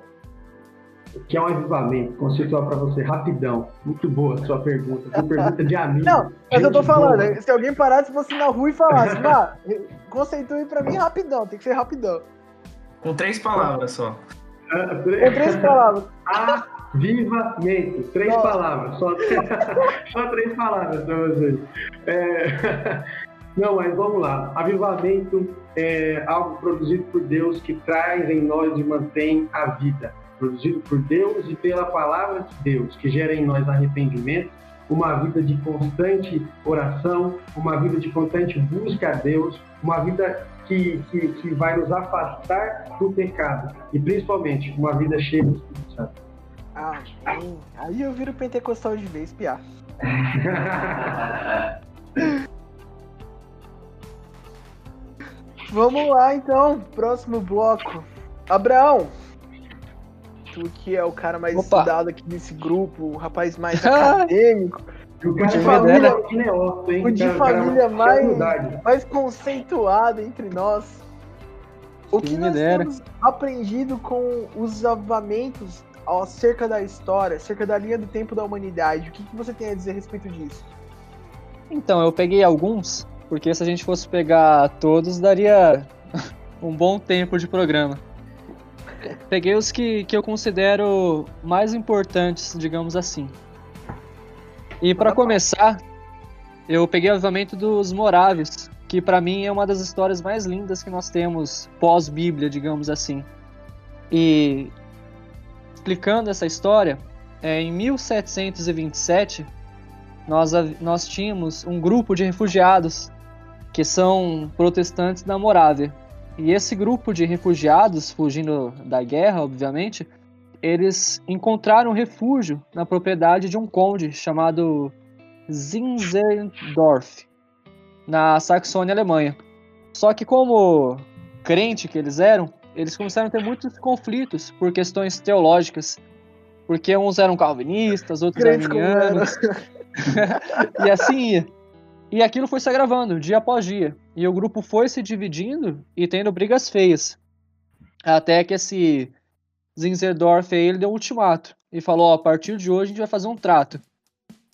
O que é um avivamento? Conceituar para você rapidão. Muito boa a sua pergunta. Sua pergunta de amigo. Não, mas eu tô falando, boa. se alguém parasse você na rua e falasse, Mar, conceitue para mim rapidão, tem que ser rapidão. Com três palavras só. Com três palavras. Avivamento. Três Nossa. palavras. Só, só três palavras para vocês. É... Não, mas vamos lá. Avivamento é algo produzido por Deus que traz em nós e mantém a vida. Produzido por Deus e pela palavra de Deus, que gera em nós arrependimento, uma vida de constante oração, uma vida de constante busca a Deus, uma vida que, que, que vai nos afastar do pecado e principalmente uma vida cheia do Espírito Santo. Amém. Aí eu viro pentecostal de vez, piar. Vamos lá então, próximo bloco. Abraão, tu que é o cara mais Opa. estudado aqui nesse grupo, o rapaz mais acadêmico. O cara de família, hein? O de cara, família cara, mais, mais conceituado entre nós. O que nós dera. temos aprendido com os avamentos acerca da história, acerca da linha do tempo da humanidade? O que, que você tem a dizer a respeito disso? Então, eu peguei alguns, porque se a gente fosse pegar todos, daria um bom tempo de programa. Peguei os que, que eu considero mais importantes, digamos assim. E para começar, eu peguei o avivamento dos Moráveis, que para mim é uma das histórias mais lindas que nós temos pós-Bíblia, digamos assim. E explicando essa história, é, em 1727 nós, nós tínhamos um grupo de refugiados que são protestantes da Morávia. E esse grupo de refugiados, fugindo da guerra, obviamente, eles encontraram refúgio na propriedade de um conde chamado Zinzendorf, na Saxônia, Alemanha. Só que como crente que eles eram, eles começaram a ter muitos conflitos por questões teológicas, porque uns eram calvinistas, outros arminianos, e assim ia. E aquilo foi se agravando dia após dia, e o grupo foi se dividindo e tendo brigas feias, até que esse Zinzendorf aí, ele deu um ultimato e falou: ó, a partir de hoje a gente vai fazer um trato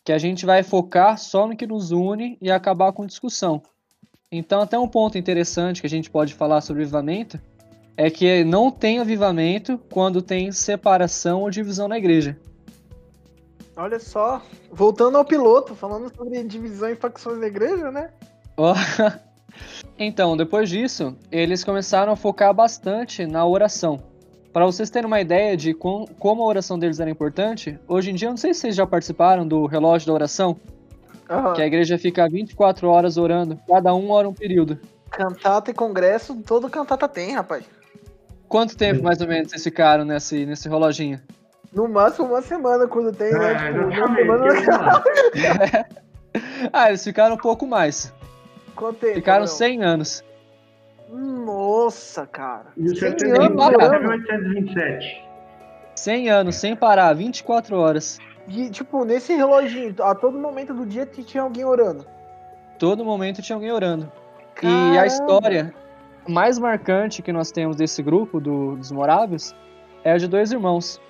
que a gente vai focar só no que nos une e acabar com discussão. Então, até um ponto interessante que a gente pode falar sobre avivamento é que não tem avivamento quando tem separação ou divisão na igreja. Olha só, voltando ao piloto, falando sobre divisão e facções da igreja, né? então, depois disso, eles começaram a focar bastante na oração. Para vocês terem uma ideia de com, como a oração deles era importante, hoje em dia, eu não sei se vocês já participaram do relógio da oração, uhum. que a igreja fica 24 horas orando, cada um ora um período. Cantata e congresso, todo cantata tem, rapaz. Quanto tempo mais ou menos vocês ficaram nesse, nesse reloginho? No máximo uma semana quando tem, né? É, tipo, uma semana. ah, eles ficaram um pouco mais. Quanto tempo? Ficaram 100 anos. Nossa, cara. E o 100 anos, 1827. 100 anos, sem parar, 24 horas. E, tipo, nesse reloginho, a todo momento do dia tinha alguém orando. Todo momento tinha alguém orando. Caramba. E a história mais marcante que nós temos desse grupo, do, dos Moráveis, é a de dois irmãos.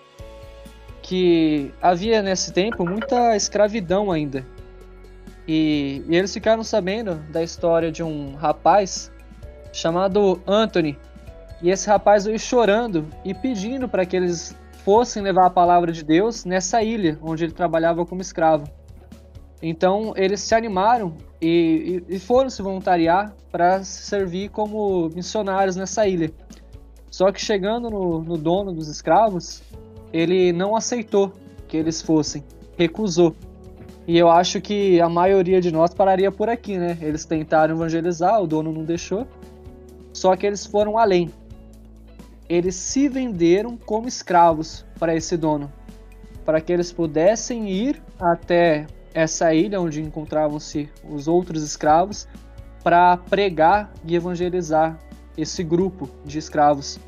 Que havia nesse tempo muita escravidão ainda. E, e eles ficaram sabendo da história de um rapaz chamado Anthony. E esse rapaz veio chorando e pedindo para que eles fossem levar a palavra de Deus nessa ilha onde ele trabalhava como escravo. Então eles se animaram e, e, e foram se voluntariar para servir como missionários nessa ilha. Só que chegando no, no dono dos escravos, ele não aceitou que eles fossem, recusou. E eu acho que a maioria de nós pararia por aqui, né? Eles tentaram evangelizar, o dono não deixou. Só que eles foram além. Eles se venderam como escravos para esse dono, para que eles pudessem ir até essa ilha onde encontravam-se os outros escravos para pregar e evangelizar esse grupo de escravos.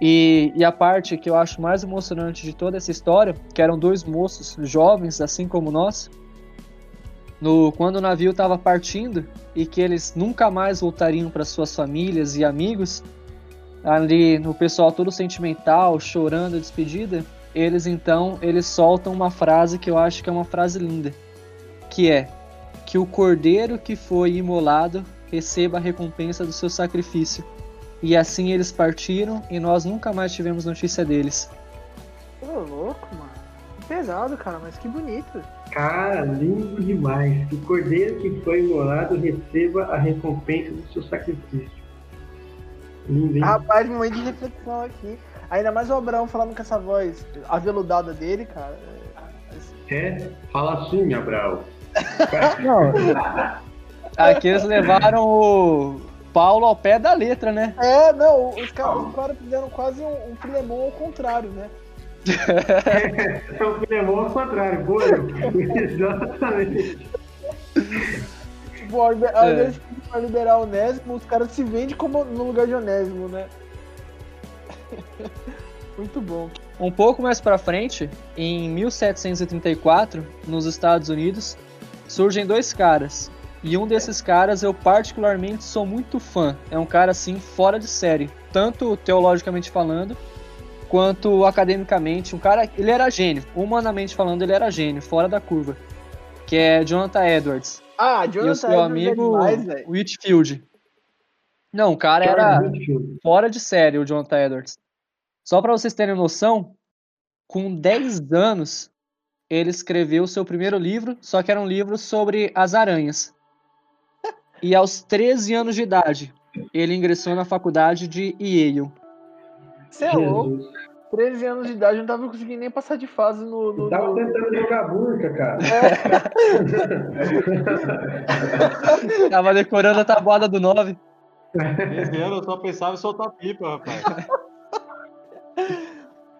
E, e, a parte que eu acho mais emocionante de toda essa história, que eram dois moços jovens, assim como nós, no, quando o navio estava partindo e que eles nunca mais voltariam para suas famílias e amigos, ali no pessoal todo sentimental, chorando a despedida, eles então eles soltam uma frase que eu acho que é uma frase linda, que é que o cordeiro que foi imolado receba a recompensa do seu sacrifício. E assim eles partiram e nós nunca mais tivemos notícia deles. Ô, louco, mano. Pesado, cara, mas que bonito. Cara, lindo demais. Que o cordeiro que foi imolado receba a recompensa do seu sacrifício. Lindo, hein? Rapaz, momento de reflexão aqui. Ainda mais o Abraão falando com essa voz aveludada dele, cara. É, fala assim, Abraão. Não. Aqui eles levaram o Paulo ao pé da letra, né? É, não, os caras cara fizeram quase um, um filemão ao contrário, né? é, o Filemon ao contrário, boa. Exatamente. Tipo, ao invés é. de liberar o Onésimo, os caras se vendem como no lugar de Onésimo, né? Muito bom. Um pouco mais para frente, em 1734, nos Estados Unidos, surgem dois caras. E um desses caras eu particularmente sou muito fã. É um cara assim fora de série, tanto teologicamente falando, quanto academicamente. Um cara, ele era gênio, humanamente falando, ele era gênio, fora da curva. Que é Jonathan Edwards. Ah, Jonathan e o seu Edwards amigo é demais, Whitfield. Não, o cara era fora de série, o Jonathan Edwards. Só para vocês terem noção, com 10 anos, ele escreveu o seu primeiro livro, só que era um livro sobre as aranhas. E aos 13 anos de idade, ele ingressou na faculdade de Yale. Você é louco? 13 anos de idade, eu não tava conseguindo nem passar de fase no. no Tava no- tentando jogar burca, cara. Tava decorando a tabuada do 9. 13 anos eu só pensava em soltar pipa, rapaz.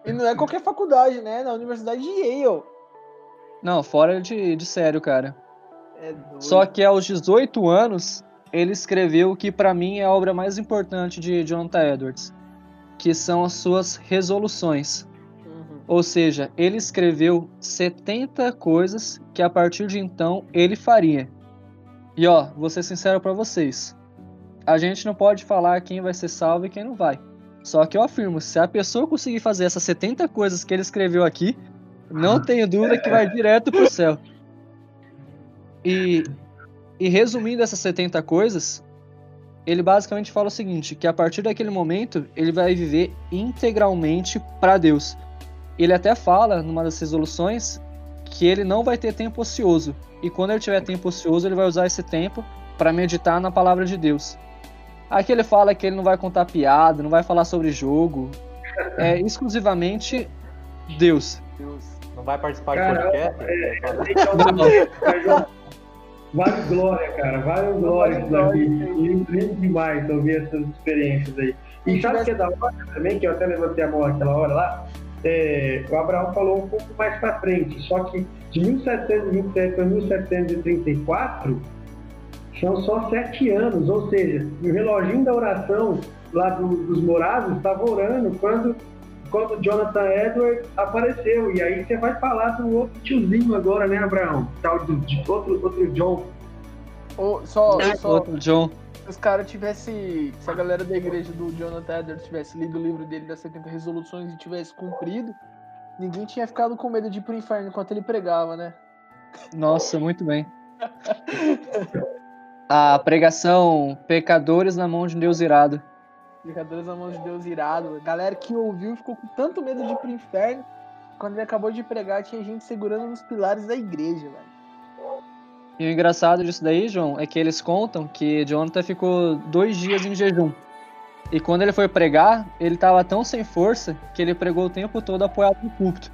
E não é qualquer faculdade, né? Na Universidade de Yale. Não, fora de, de sério, cara. É. Só que aos 18 anos, ele escreveu o que pra mim é a obra mais importante de Jonathan Edwards, que são as suas resoluções. Uhum. Ou seja, ele escreveu 70 coisas que a partir de então ele faria. E ó, vou ser sincero pra vocês. A gente não pode falar quem vai ser salvo e quem não vai. Só que eu afirmo, se a pessoa conseguir fazer essas 70 coisas que ele escreveu aqui, não tenho dúvida que vai direto pro céu. E, e resumindo essas 70 coisas, ele basicamente fala o seguinte, que a partir daquele momento ele vai viver integralmente para Deus. Ele até fala numa das resoluções que ele não vai ter tempo ocioso. E quando ele tiver tempo ocioso, ele vai usar esse tempo para meditar na palavra de Deus. Aqui ele fala que ele não vai contar piada, não vai falar sobre jogo. É exclusivamente Deus. Não vai participar de Cara, podcast? Vale glória, cara. Vale glória isso daqui. Lindo demais ouvir essas experiências aí. E sabe o que é da hora também, que eu até levantei a mão naquela hora lá? É, o Abraão falou um pouco mais pra frente, só que de 1727 para 1734 são só sete anos, ou seja, o reloginho da oração lá do- dos morados estava orando quando, quando Jonathan Edwards apareceu. E aí você vai falar do outro tiozinho agora, né, Abraão? Tal do, de outro, outro John. Só, só Outro John. se os caras tivesse. Se a galera da igreja do Jonathan Edwards tivesse lido o livro dele das 70 resoluções e tivesse cumprido, ninguém tinha ficado com medo de ir pro inferno enquanto ele pregava, né? Nossa, muito bem. A pregação Pecadores na mão de Deus irado. Brincadeiras na mão de Deus irado. A galera que ouviu ficou com tanto medo de ir pro inferno. Quando ele acabou de pregar, tinha gente segurando nos pilares da igreja, velho. E o engraçado disso daí, João, é que eles contam que Jonathan ficou dois dias em jejum. E quando ele foi pregar, ele estava tão sem força que ele pregou o tempo todo apoiado no púlpito.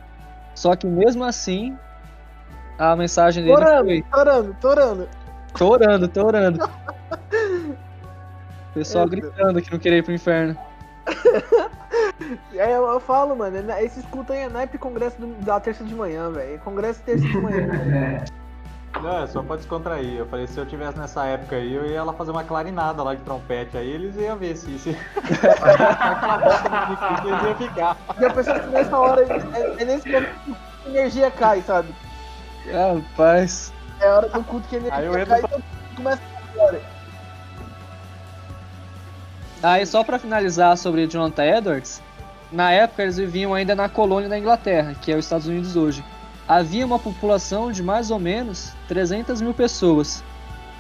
Só que mesmo assim, a mensagem dele Torando, foi torando, torando. tô orando, tô orando. O pessoal É, gritando que não queria ir pro inferno. E aí eu, eu falo, mano, é- esse escuta aí é naipe congresso do- da terça de manhã, velho. É Congresso terça de manhã. Não, é só pra descontrair. Eu falei, se eu tivesse nessa época aí, eu ia lá fazer uma clarinada lá de trompete. Aí eles iam ver se. se... Aquela bosta no microfone, eles iam ficar. e a pessoa que nessa hora, é, é nesse momento que a energia cai, sabe? Rapaz. É a hora do culto que a energia Aí eu entro cai pra- e mundo começa a glória. Aí só pra finalizar sobre Jonathan Edwards, na época eles viviam ainda na colônia da Inglaterra, que é os Estados Unidos hoje. Havia uma população de mais ou menos 300 mil pessoas.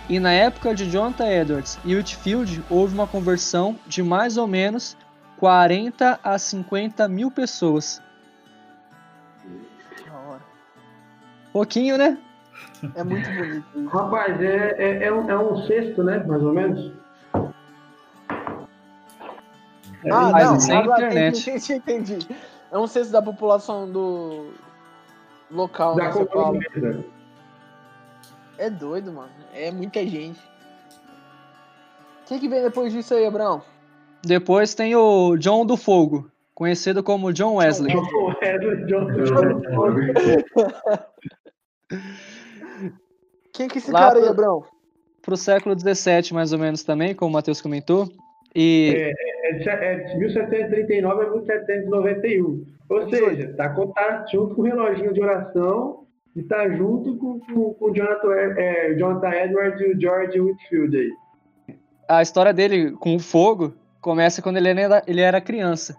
E na época de Jonathan Edwards e Whitfield houve uma conversão de mais ou menos 40 a 50 mil pessoas. Da hora. Pouquinho, né? É muito bonito. Rapaz, é, é, é, um, é um sexto, né? Mais ou menos. Ah, Mas não, é agora internet. entendi, entendi. É um sexto da população do local, da né, São Paulo. É doido, mano. É muita gente. Quem que vem depois disso aí, Abraão? Depois tem o John do Fogo, conhecido como John Wesley. John Wesley, John Wesley. Quem que é esse Lá cara aí, Abraão? Pro século 17, mais ou menos também, como o Matheus comentou. E É é de 1739 a 1791. Ou seja, tá contado junto com o reloginho de oração e tá junto com, com, com o Jonathan, é, Jonathan Edwards e o George Whitfield aí. a história dele com o fogo começa quando ele era, ele era criança.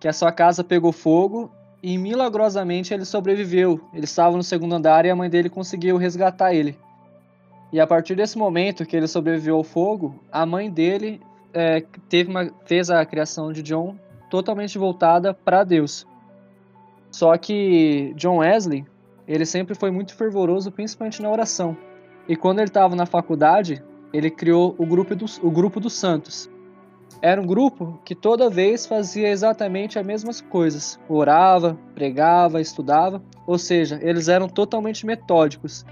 Que a sua casa pegou fogo e milagrosamente ele sobreviveu. Ele estava no segundo andar e a mãe dele conseguiu resgatar ele. E a partir desse momento que ele sobreviveu ao fogo, a mãe dele é, teve uma, fez a criação de John totalmente voltada para Deus. Só que John Wesley, ele sempre foi muito fervoroso, principalmente na oração. E quando ele estava na faculdade, ele criou o grupo, dos, o grupo dos santos. Era um grupo que toda vez fazia exatamente as mesmas coisas. Orava, pregava, estudava. Ou seja, eles eram totalmente metódicos.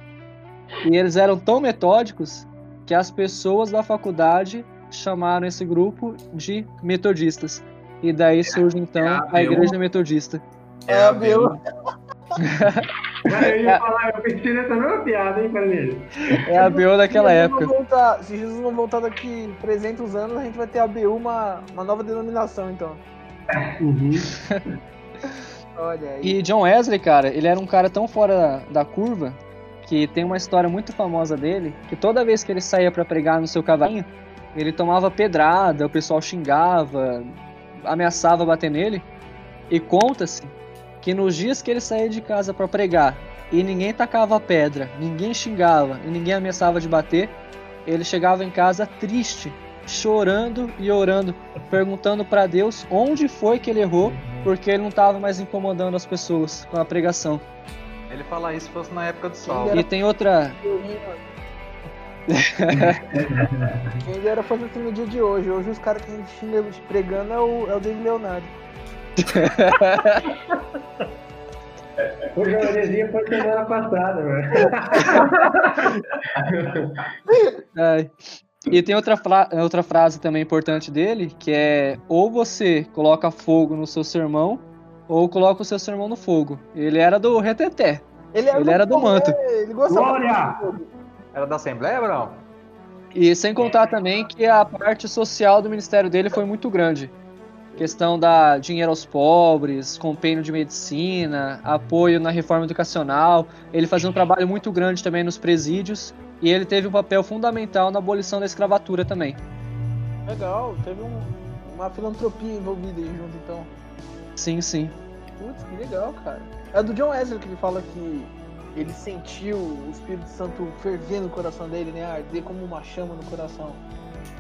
E eles eram tão metódicos que as pessoas da faculdade chamaram esse grupo de metodistas. E daí surge então É a igreja metodista. É a BU. Eu ia falar, eu pensei nessa mesma piada, hein, Carneiro? É a BO daquela se época. não voltar- se Jesus não voltar daqui 300 anos, a gente vai ter a BU uma, uma nova denominação, então. Uhum. Olha aí. E John Wesley, cara, ele era um cara tão fora da curva que tem uma história muito famosa dele, que toda vez que ele saía pra pregar no seu cavalinho, ele tomava pedrada, o pessoal xingava, ameaçava bater nele. E conta-se que nos dias que ele saía de casa pra pregar e ninguém tacava pedra, ninguém xingava e ninguém ameaçava de bater, ele chegava em casa triste, chorando e orando, perguntando pra Deus onde foi que ele errou, porque ele não estava mais incomodando as pessoas com a pregação. Ele fala isso se fosse na época do Saulo. E tem outra. Quem dera fosse assim no dia de hoje. Hoje os caras que a gente xinga pregando é o, é o David Leonardo. O jornalezinho foi semana passada, velho. Ai. E tem outra, fra- outra frase também importante dele, que é ou você coloca fogo no seu sermão, ou coloca o seu sermão no fogo. Ele era do reteté. Ele era, Ele era do manto. É, ele gostava Glória! de fogo. Era da Assembleia, Brão? E sem contar também que a parte social do ministério dele foi muito grande. Questão da dinheiro aos pobres, compêndio de medicina, apoio na reforma educacional. Ele fazia um trabalho muito grande também nos presídios. E ele teve um papel fundamental na abolição da escravatura também. Legal, teve um- uma filantropia envolvida aí junto, então. Sim, sim. Putz, que legal, cara. É do John Wesley que ele fala que ele sentiu o Espírito Santo ferver no coração dele, né? Arder como uma chama no coração.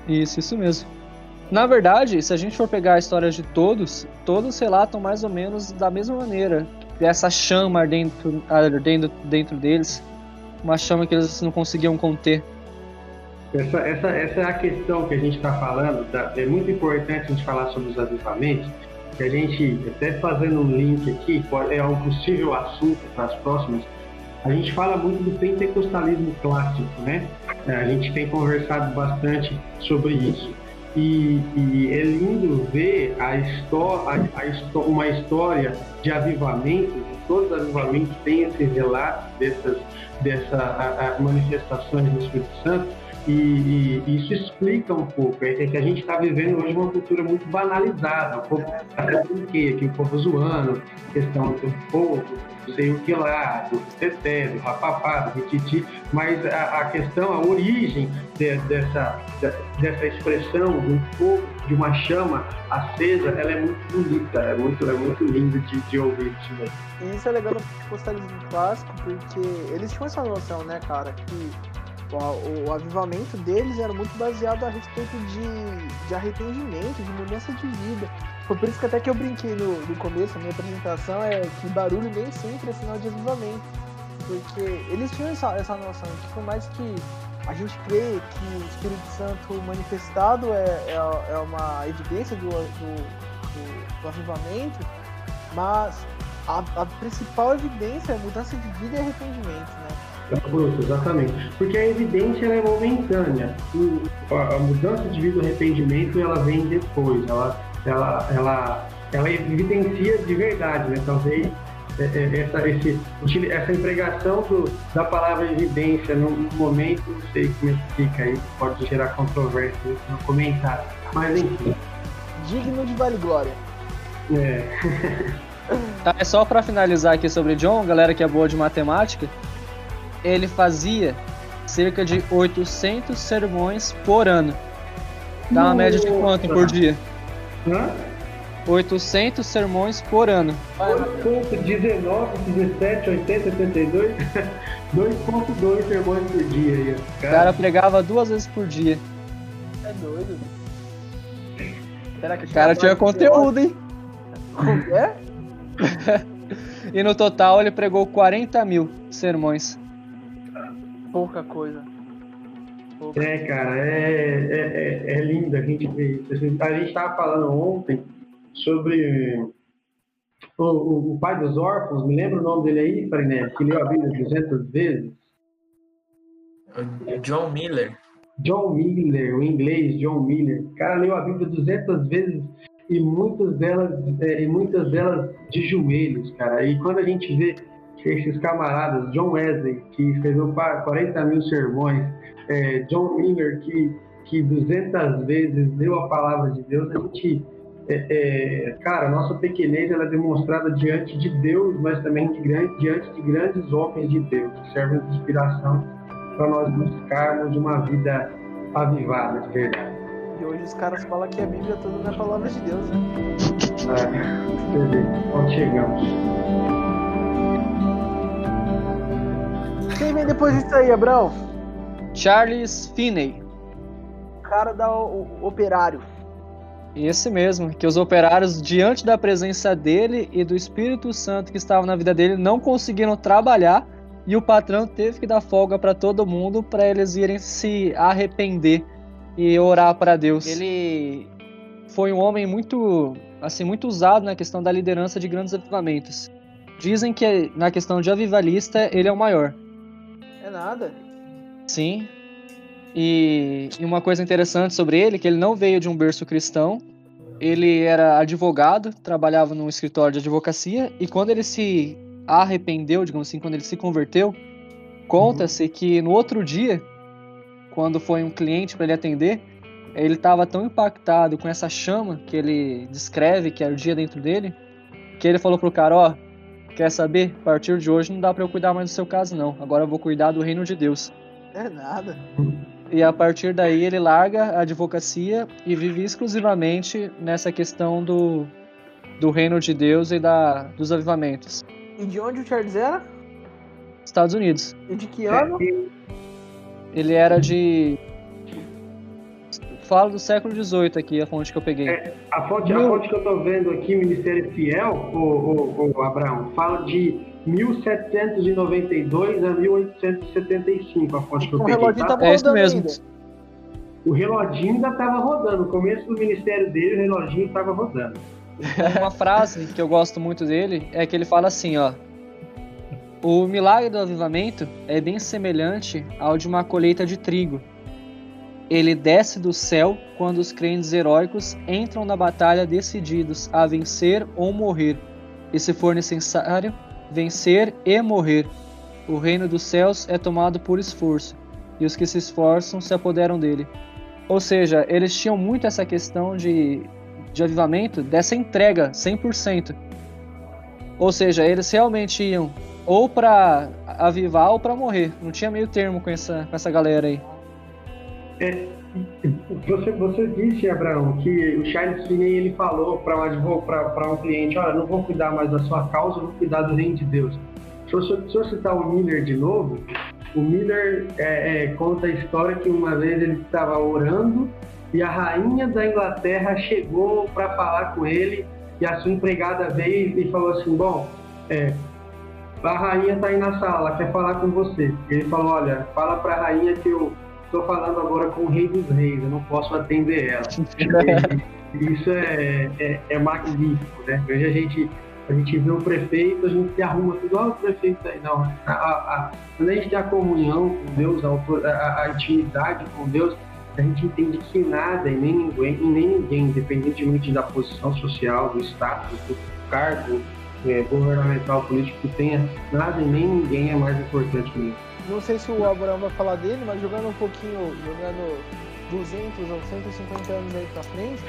Isso, isso mesmo. Na verdade, se a gente for pegar a história de todos, todos relatam mais ou menos da mesma maneira. Dessa chama ardendo, ardendo dentro deles. Uma chama que eles não conseguiam conter. Essa, essa, essa é a questão que a gente está falando. tá? É muito importante a gente falar sobre os avivamentos. Que a gente, até fazendo um link aqui, é um possível assunto para as próximas. A gente fala muito do pentecostalismo clássico, né? É, A gente tem conversado bastante sobre isso. E, e é lindo ver a história, a, a uma história de avivamentos, e todos os avivamentos têm esses relatos dessas, dessa a- a manifestações do Espírito Santo, e, e isso explica um pouco, é que a gente está vivendo hoje uma cultura muito banalizada, o povo até por quê? Que o povo zoando, questão do povo, não sei o que lá, do teté, do rapapá, do titi, mas a, a questão, a origem de- dessa, de- dessa expressão um fogo, de uma chama acesa, ela é muito bonita, é muito, é muito lindo de, de ouvir isso daí. E isso é legal no pentecostalismo clássico, porque eles tinham essa noção, né, cara, que o, o avivamento deles era muito baseado a respeito de, de arrependimento, de mudança de vida. Foi por isso que até que eu brinquei no, no começo, a minha apresentação é que barulho nem sempre é sinal de avivamento. Porque eles tinham essa, essa noção que por mais que a gente crê que o Espírito Santo manifestado é, é, é uma evidência do, do, do, do avivamento, mas a, a principal evidência é mudança de vida e arrependimento, né? Bruto, exatamente. Porque a evidência ela é momentânea. O- a, a mudança de vida, o arrependimento, ela vem depois. Ela, ela, ela, ela evidencia de verdade, né? Talvez é, é, essa, esse, essa empregação do, da palavra evidência no momento, não sei como é que fica aí, pode gerar controvérsia no comentário. Mas enfim. Digno de Vale Glória. É. Tá, é só pra finalizar aqui sobre John, galera que é boa de matemática, ele fazia cerca de 800 sermões por ano. Dá uma média de quanto por dia? Hã? 800 sermões por ano. 19, 17, 80, 82, 2.2 sermões por dia aí. ó. O cara pregava duas vezes por dia. É doido. Será que O cara tinha conteúdo, hein? É? E no total ele pregou 40 mil sermões. Pouca coisa. pouco. É, cara, é, é, é, é lindo a gente ver isso. A gente estava falando ontem sobre o, o, o, pai dos órfãos, me lembra o nome dele aí, Fariné, que leu a Bíblia 200 vezes? John Miller. John Miller, o inglês John Miller. O cara leu a Bíblia 200 vezes e muitas delas, é, e muitas delas de joelhos, cara. E quando a gente vê esses camaradas, John Wesley, que escreveu 40 mil sermões, é, John Miller, que, que 200 vezes leu a palavra de Deus, a gente. É, é, cara, nossa pequenez ela é demonstrada diante de Deus, mas também de grande, diante de grandes homens de Deus, que servem de inspiração para nós buscarmos uma vida avivada de verdade. E hoje os caras falam que a Bíblia toda é a palavra de Deus, né? É, onde chegamos. Quem vem depois disso aí, Abrão? Charles Finney. O cara da o, o operário. Esse mesmo, que os operários, diante da presença dele e do Espírito Santo que estava na vida dele, não conseguiram trabalhar e o patrão teve que dar folga para todo mundo para eles irem se arrepender e orar para Deus. Ele foi um homem muito, assim, muito usado na questão da liderança de grandes avivamentos. Dizem que na questão de avivalista ele é o maior. É nada. Sim. E, e uma coisa interessante sobre ele, que ele não veio de um berço cristão. Ele era advogado, trabalhava num escritório de advocacia e quando ele se arrependeu, digamos assim, quando ele se converteu, conta-se que no outro dia, quando foi um cliente para ele atender, ele estava tão impactado com essa chama que ele descreve que ardia dentro dele, que ele falou pro cara, ó, oh, quer saber? A partir de hoje não dá para eu cuidar mais do seu caso não. Agora eu vou cuidar do reino de Deus. É nada. E a partir daí ele larga a advocacia e vive exclusivamente nessa questão do, do reino de Deus e da, dos avivamentos. E de onde o Charles era? Estados Unidos. E de que ano? Ele era de. Falo do século XVIII aqui, a fonte que eu peguei. É, a, fonte, a fonte que eu tô vendo aqui, Ministério Fiel, o, o, o Abraão, fala de 1792 a 1875, a fonte que eu o peguei. Reloginho tá? tá é isso mesmo. Ainda. O reloginho ainda estava rodando. No começo do ministério dele, o reloginho estava rodando. Uma frase que eu gosto muito dele é que ele fala assim, ó. O milagre do avivamento é bem semelhante ao de uma colheita de trigo. Ele desce do céu quando os crentes heróicos entram na batalha decididos a vencer ou morrer, e se for necessário, vencer e morrer. O reino dos céus é tomado por esforço, e os que se esforçam se apoderam dele. Ou seja, eles tinham muito essa questão de de avivamento dessa entrega 100%. Ou seja, eles realmente iam ou para avivar ou para morrer. Não tinha meio termo com essa, com essa galera aí. É, você, você disse, Abraão, que o Charles Finney ele falou para um, um cliente: Olha, não vou cuidar mais da sua causa, vou cuidar do reino de Deus. Se eu, se eu citar o Miller de novo, o Miller é, é, conta a história que uma vez ele estava orando e a rainha da Inglaterra chegou para falar com ele e a sua empregada veio e falou assim, bom, é, a rainha está aí na sala, quer falar com você. Ele falou, olha, fala para a rainha que eu estou falando agora com o rei dos reis, eu não posso atender ela. Isso é, é, é, magnífico, né? Hoje a gente, a gente vê o prefeito, a gente arruma tudo, olha o prefeito aí, não. A, a, a, quando a gente tem a comunhão com Deus, a, a, a intimidade com Deus, a gente entende que nada e nem ninguém, e nem ninguém, independentemente da posição social, do status, do cargo é, governamental, político que tenha, nada e nem ninguém é mais importante que isso. Não sei se o Abraão vai falar dele, mas jogando um pouquinho, jogando 200 ou 150 anos aí pra frente,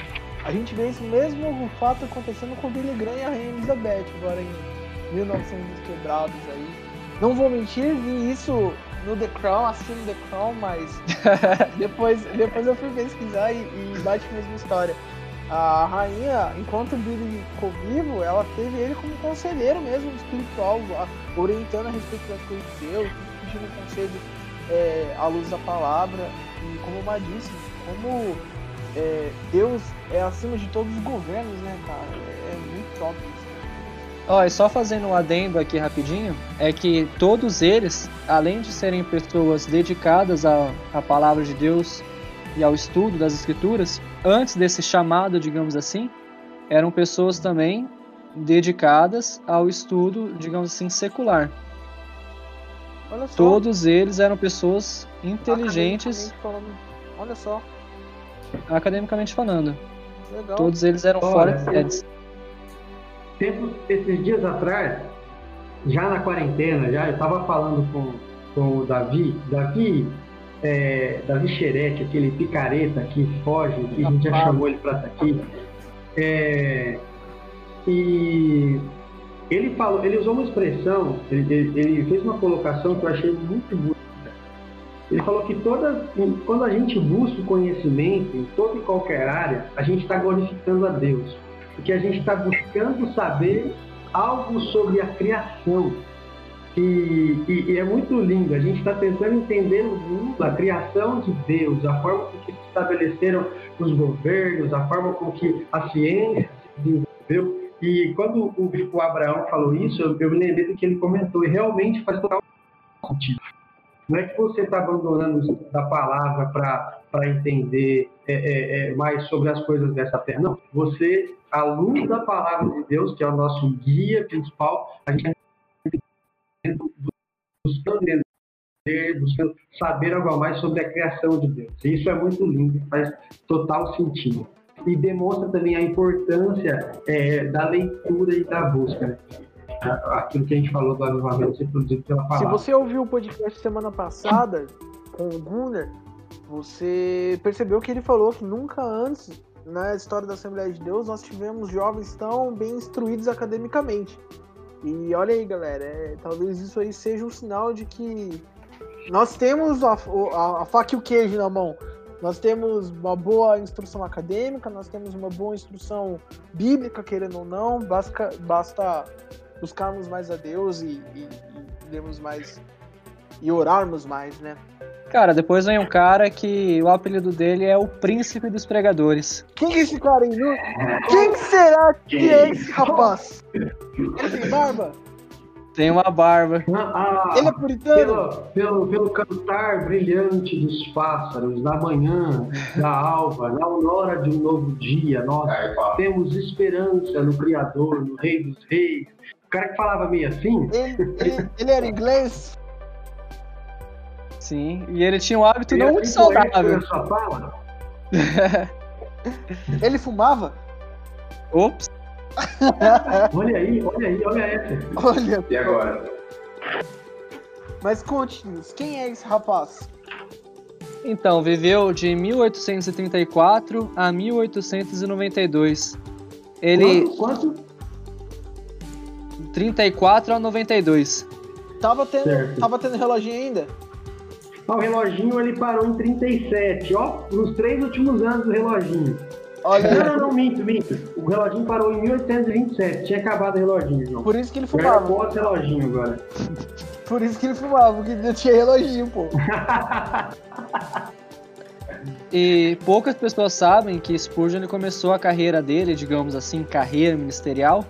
a gente vê esse mesmo fato acontecendo com o Billy Graham e a Rainha Elizabeth, agora em 1900 quebrados aí. Não vou mentir, vi isso no The Crown, assistindo The Crown, mas depois, depois eu fui pesquisar e, e bate a mesma história. A rainha, enquanto o Billy ficou vivo, ela teve ele como conselheiro mesmo espiritual, orientando a respeito das coisas de Deus, pedindo conselho é, à luz da palavra. E como o disse, como é, Deus é acima de todos os governos, né, cara? É, é muito top isso. Ó, e só fazendo um adendo aqui rapidinho, é que todos eles, além de serem pessoas dedicadas à, à palavra de Deus e ao estudo das escrituras, antes desse chamado, digamos assim, eram pessoas também dedicadas ao estudo, digamos assim, secular. Olha só. Todos eles eram pessoas inteligentes, academicamente falando. Olha só, academicamente falando. legal. Todos eles eram Olha, fora de. Tempos, esses dias atrás, já na quarentena, já eu estava falando com, com o Davi, Davi, é, Davi Xerete, aquele picareta que foge, que a gente já chamou ele para estar aqui. É, e ele falou, ele usou uma expressão, ele, ele- ele fez uma colocação que eu achei muito bonita. Ele falou que todas, quando a gente busca o conhecimento em toda e qualquer área, a gente está glorificando a Deus porque a gente está buscando saber algo sobre a criação. E, e- e é muito lindo, a gente está tentando entender o mundo, a criação de Deus, a forma com que se estabeleceram os governos, a forma com que a ciência se desenvolveu. E quando o, o Abraão falou isso, eu, eu me lembrei do que ele comentou, e realmente faz total sentido. Não é que você está abandonando da palavra para entender é, é, é, mais sobre as coisas dessa terra. Não, você, à luz da palavra de Deus, que é o nosso guia principal, a gente está buscando entender, buscando saber algo mais sobre a criação de Deus. E isso é muito lindo, faz total sentido. E demonstra também a importância é, da leitura e da busca. Aquilo que a gente falou do avivamento ser produzido pela Se palavra. você ouviu o podcast semana passada com o Gunnar, você percebeu que ele falou que nunca antes na história da Assembleia de Deus nós tivemos jovens tão bem instruídos academicamente. E olha aí, galera, é, talvez isso aí seja um sinal de que nós temos a, a- a faca e o queijo na mão. Nós temos uma boa instrução acadêmica, nós temos uma boa instrução bíblica, querendo ou não, basta, basta buscarmos mais a Deus e, e, e lermos mais e orarmos mais, né? Cara, depois vem um cara que o apelido dele é o Príncipe dos Pregadores. Quem que é esse cara aí, viu? Quem será que é esse rapaz? Ele tem barba? Tem uma barba. Ah, Ele é puritano? pelo, pelo, pelo cantar brilhante dos pássaros, na manhã da alva, na aurora de um novo dia, nós temos esperança no Criador, no Rei dos Reis. O cara que falava meio assim, Ele, ele, ele era inglês? Sim, e ele tinha um hábito ele não é muito saudável. na sua fala. Ele fumava? Ops. Olha aí, olha aí, olha essa. Olha, E agora? mas conte-nos, quem é esse rapaz? Então, viveu de 1834 a 1892. Ele. Quanto? quanto? 34 a 92. Tava tendo, Certo. tava tendo reloginho ainda? O reloginho ele parou em 37, ó, nos três últimos anos do reloginho. Não, Olha, não, não, minto, minto. O reloginho parou em 1827, tinha acabado o reloginho, João. por isso que ele fumava. outro reloginho agora. Por isso que ele fumava, porque não tinha reloginho, pô. E poucas pessoas sabem que Spurgeon ele começou a carreira dele, digamos assim, carreira ministerial,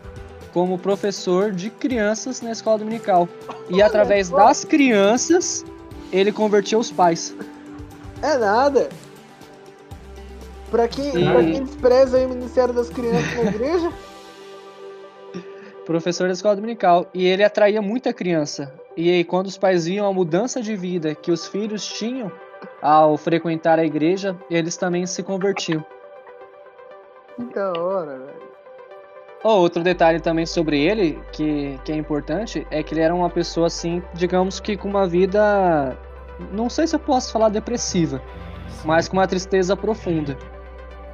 como professor de crianças na escola dominical. E através das crianças, ele convertiu os pais. É nada. Pra quem, pra quem despreza o Ministério das Crianças na igreja, Professor da escola dominical. E ele atraía muita criança. E aí, quando os pais viam a mudança de vida que os filhos tinham ao frequentar a igreja, eles também se convertiam. que da hora, velho. Oh, outro detalhe também sobre ele, que, que é importante, é que ele era uma pessoa assim, digamos que com uma vida. Não sei se eu posso falar depressiva, mas com uma tristeza profunda.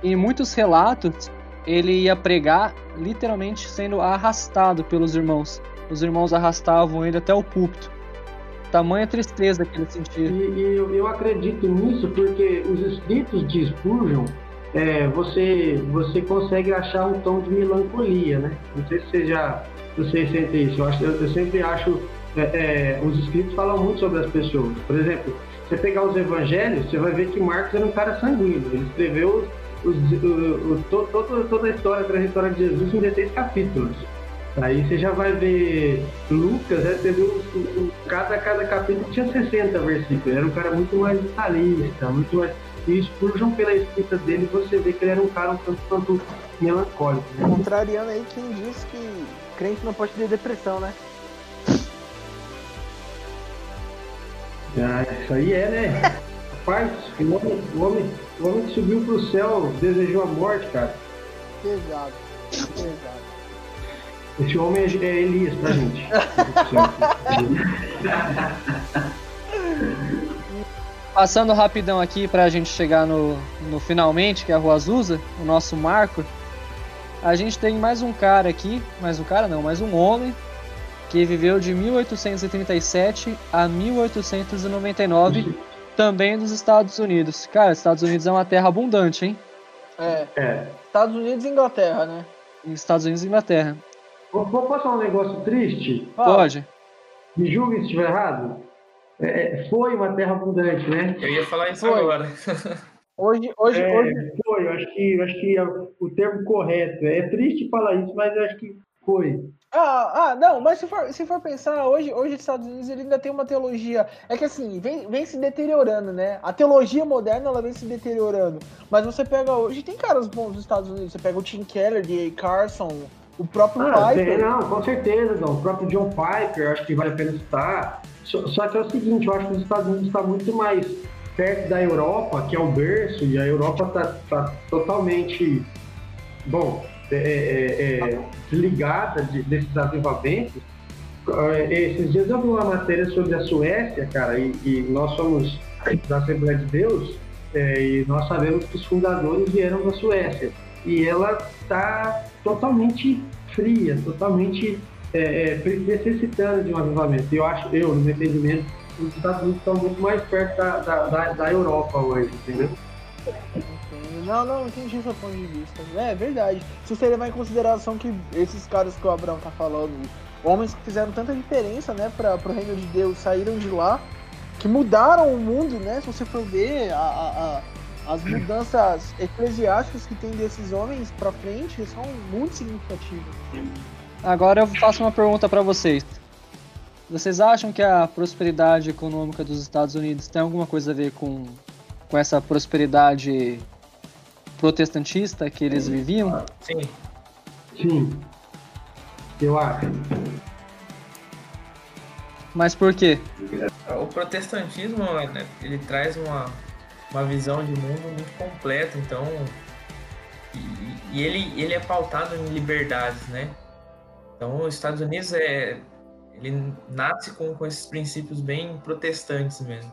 Em muitos relatos, ele ia pregar literalmente sendo arrastado pelos irmãos. Os irmãos arrastavam ele até o púlpito. Tamanha tristeza que ele E, sentia. e eu, eu acredito nisso porque os escritos de Spurgeon, é, você, você consegue achar um tom de melancolia, né? Não sei se você já você sente isso. Eu, acho, eu, eu sempre acho. é, é, os escritos falam muito sobre as pessoas. Por exemplo, você pegar os evangelhos, você vai ver que Marcos era um cara sanguíneo. Ele escreveu os, o- o- to- todo- toda a história, a trajetória de Jesus em 16 capítulos. Aí você já vai ver Lucas, né, você viu, cada, cada capítulo tinha 60 versículos. Era um cara muito mais detalhista, muito mais. E Spurgeon, pela escrita dele, você vê que ele era um cara um tanto quanto melancólico. Né? Contrariando aí quem diz que crente não pode ter depressão, né? Ah, isso aí é, né? Rapaz, o homem, o, homem, o homem que subiu pro céu desejou a morte, cara. Pesado, pesado. Esse homem é, é Elias pra gente. Passando rapidão aqui pra gente chegar no, no finalmente, que é a Rua Azusa, o nosso marco. A gente tem mais um cara aqui, mais um cara não, mais um homem que viveu de 1837 a 1899, também nos Estados Unidos. Cara, Estados Unidos é uma terra abundante, hein? É. é. Estados Unidos e Inglaterra, né? Estados Unidos e Inglaterra. Posso falar um negócio triste? Pode. Me julgue se estiver errado. É, é, foi uma terra abundante, né? Eu ia falar isso foi. agora. Hoje, hoje, é, hoje. Foi, eu acho que, eu acho que é o termo correto. É triste falar isso, mas eu acho que foi. Ah, ah, não, mas se for, se for pensar, hoje, hoje os Estados Unidos ele ainda tem uma teologia. É que assim, vem, vem se deteriorando, né? A teologia moderna ela vem se deteriorando. Mas você pega hoje, tem caras bons nos Estados Unidos. Você pega o Tim Keller, de Carson, o próprio ah, Piper. Não, com certeza, não. O próprio John Piper, acho que vale a pena citar. Só, só que é o seguinte, eu acho que os Estados Unidos está muito mais perto da Europa, que é o berço, e a Europa está tá totalmente, bom, é, é, é, desligada de, desses avivamentos. É, esses dias eu vi uma matéria sobre a Suécia, cara, e, e nós somos da Assembleia de Deus, é, e nós sabemos que os fundadores vieram da Suécia. E ela está totalmente fria, totalmente é, é, necessitando de um avivamento. Eu acho, eu, no meu entendimento, os Estados Unidos estão muito mais perto da, da, da Europa hoje, entendeu? Não, não, entendi seu ponto de vista. É, é verdade. Se você levar em consideração que esses caras que o Abraão tá falando, homens que fizeram tanta diferença, né, para o reino de Deus, saíram de lá, que mudaram o mundo, né? Se você for ver a, a, a, as mudanças eclesiásticas que tem desses homens para frente são muito significativas. Agora eu faço uma pergunta para vocês. Vocês acham que a prosperidade econômica dos Estados Unidos tem alguma coisa a ver com, com essa prosperidade protestantista que eles viviam? Sim. Sim. Eu acho. Mas por quê? O protestantismo, né, ele traz uma, uma visão de mundo muito completa, então... E, e ele, ele é pautado em liberdades, né? Então, os Estados Unidos é, ele nasce com, com esses princípios bem protestantes mesmo.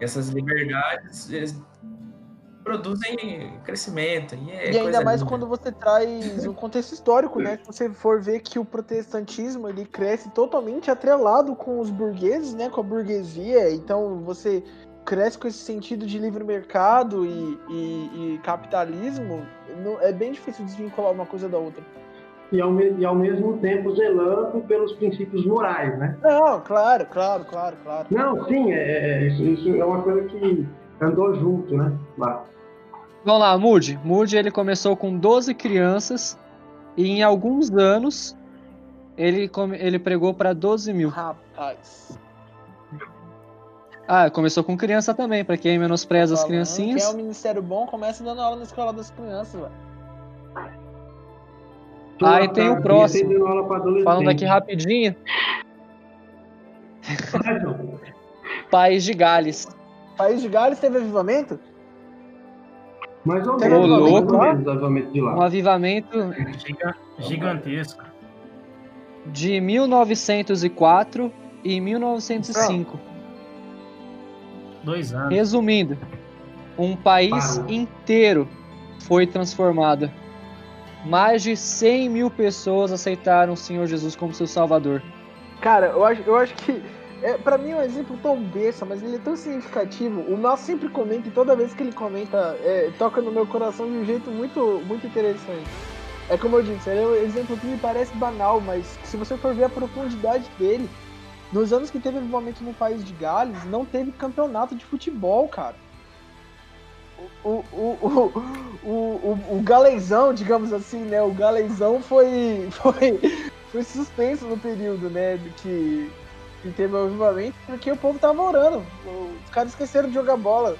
Essas liberdades produzem crescimento. E, é e ainda mais linda. quando você traz um contexto histórico, né? Se você for ver que o protestantismo ele cresce totalmente atrelado com os burgueses, né? Com a burguesia. Então você cresce com esse sentido de livre mercado e, e, e capitalismo. é bem difícil desvincular uma coisa da outra e ao, e ao mesmo tempo zelando pelos princípios morais, né? Não, claro, claro, claro, claro. Não, sim, é, é, isso, isso, é uma coisa que andou junto, né? Lá. Vamos lá, Moody. Moody ele começou com 12 crianças e em alguns anos ele, ele pregou para 12 mil. Rapaz. Ah, começou com criança também, para quem menospreza as criancinhas. Quem é o ministério bom, começa dando aula na escola das crianças, velho. Aí ah, tem o próximo. Falando aqui rapidinho. País de Gales. País de Gales teve avivamento? Mais ou menos. louco, avivamento de lá. Um avivamento gigantesco. De 1904 e 1905. Dois anos. Resumindo, um país inteiro foi transformado mais de 100 mil pessoas aceitaram o Senhor Jesus como seu Salvador. Cara, eu acho, eu acho que é, para mim é um exemplo tão besta, mas ele é tão significativo. O Mal sempre comenta e toda vez que ele comenta, é, toca no meu coração de um jeito muito, muito interessante. É como eu disse, é um exemplo que me parece banal, mas se você for ver a profundidade dele, nos anos que teve avivamento no país de Gales, não teve campeonato de futebol, cara o, o, o, o, o galezão, digamos assim, né? O galezão foi, foi, foi suspenso no período, né, que, que teve o avivamento, porque o povo tava orando. Os caras esqueceram de jogar bola.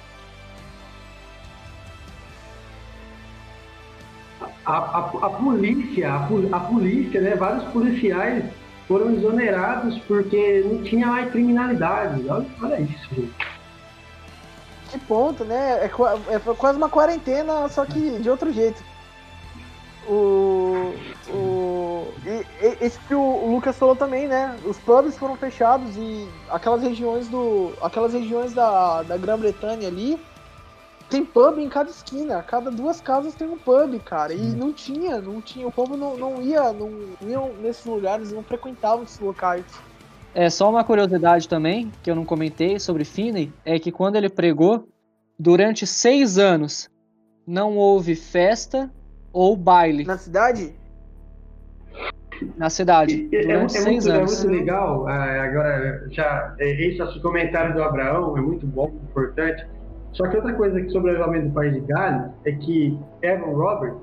A, a, a polícia, a, a, polícia, né? Vários policiais foram exonerados porque não tinha mais criminalidade. Olha, olha isso, gente. Que ponto, né? É, é quase uma quarentena, só que de outro jeito. O. O. E, esse que o Lucas falou também, né? Os pubs foram fechados e aquelas regiões do. Aquelas regiões da, da Grã-Bretanha ali tem pub em cada esquina, cada duas casas tem um pub, cara. E não tinha, não tinha. O povo não, não ia, não iam nesses lugares, não frequentavam esses locais. É, só uma curiosidade também, que eu não comentei sobre Finney, é que quando ele pregou, durante seis anos, não houve festa ou baile. Na cidade? Na cidade. É, é, seis muito, anos. é muito legal. Ah, agora, já, esse comentário do Abraão é muito bom, importante só que outra coisa que sobre o avivamento do País de Gales é que Evan Roberts,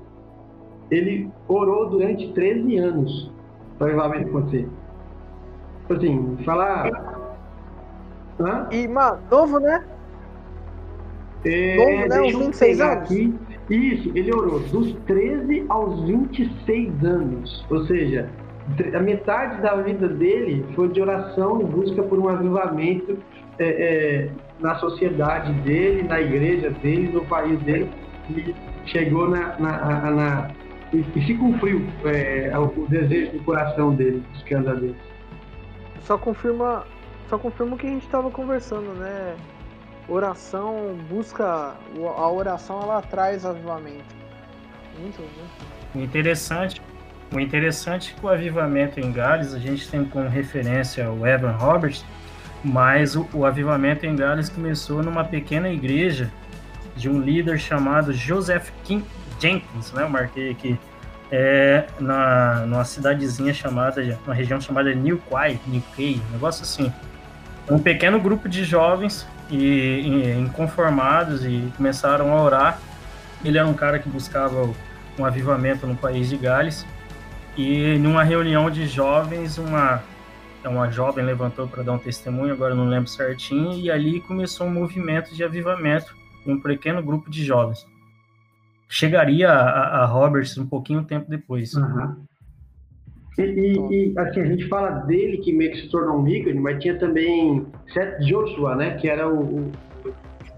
ele orou durante 13 anos para o avivamento acontecer. Tipo assim, falar... Hã? E, mano, novo, né? É, novo, né? Uns 26 anos. Aqui. Isso, ele orou dos 13 aos 26 anos. Ou seja, a metade da vida dele foi de oração e busca por um avivamento é, é, na sociedade dele, na igreja dele, no país dele, e chegou na, na, na e, e, se cumpriu é, o desejo do coração dele, buscando a Deus. Só confirma, só confirma o que a gente estava conversando, né? Oração busca, a oração ela traz avivamento. Muito, muito. Interessante, o interessante é que o avivamento em Gales, a gente tem como referência o Evan Roberts, mas o, o avivamento em Gales começou numa pequena igreja de um líder chamado Joseph King Jenkins, né? Eu marquei aqui. É, na, numa cidadezinha chamada, uma região chamada New Quay, New Quay, um negócio assim. Um pequeno grupo de jovens e, inconformados e começaram a orar. Ele era um cara que buscava um avivamento no país de Gales. E numa reunião de jovens, uma então, uma jovem levantou para dar um testemunho, agora não lembro certinho, e ali começou um movimento de avivamento um pequeno grupo de jovens. Chegaria a, a Roberts um pouquinho tempo depois. Uhum. E, e, e, assim, a gente fala dele que meio que se tornou um ícone, mas tinha também Seth Joshua, né? Que era o, o,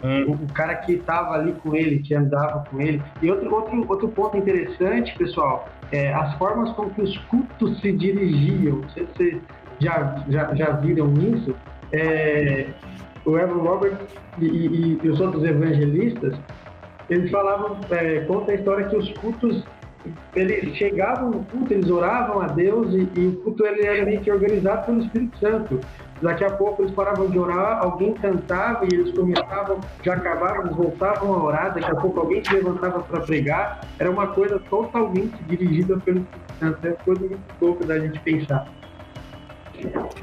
o, o cara que estava ali com ele, que andava com ele. E outro, outro, outro ponto interessante, pessoal, é as formas com que os cultos se dirigiam. Não sei se você já, já, já viram isso, é, o Evan Roberts e, e, e, os outros evangelistas, eles falavam, é, conta a história que os cultos, eles chegavam no culto, eles oravam a Deus e, e o culto ele era meio que organizado pelo Espírito Santo. Daqui a pouco eles paravam de orar, alguém cantava e eles começavam, já acabavam, eles voltavam a orar, daqui a pouco alguém se levantava para pregar. Era uma coisa totalmente dirigida pelo Espírito Santo, é uma coisa muito pouco da gente pensar.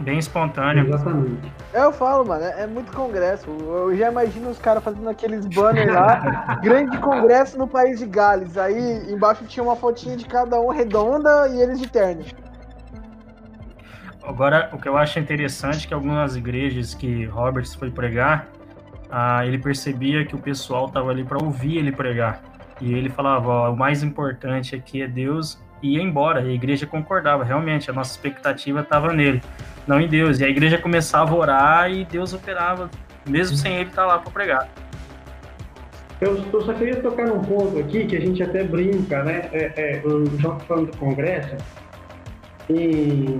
Bem espontâneo. Exatamente. É, eu falo, mano, é, muito congresso. Eu já imagino os caras fazendo aqueles banners lá, grande congresso no país de Gales. Aí embaixo tinha uma fotinha de cada um redonda e eles de terno. Agora, o que eu acho interessante é que algumas igrejas que Roberts foi pregar, ah, ele percebia que o pessoal estava ali para ouvir ele pregar. E ele falava: ó, o mais importante aqui é Deus ia embora. E a igreja concordava, realmente, a nossa expectativa estava nele, não em Deus. E a igreja começava a orar e Deus operava, mesmo sem ele estar lá para pregar. Eu, só queria tocar num ponto aqui que a gente até brinca, né? É, é, João tá falando do Congresso, e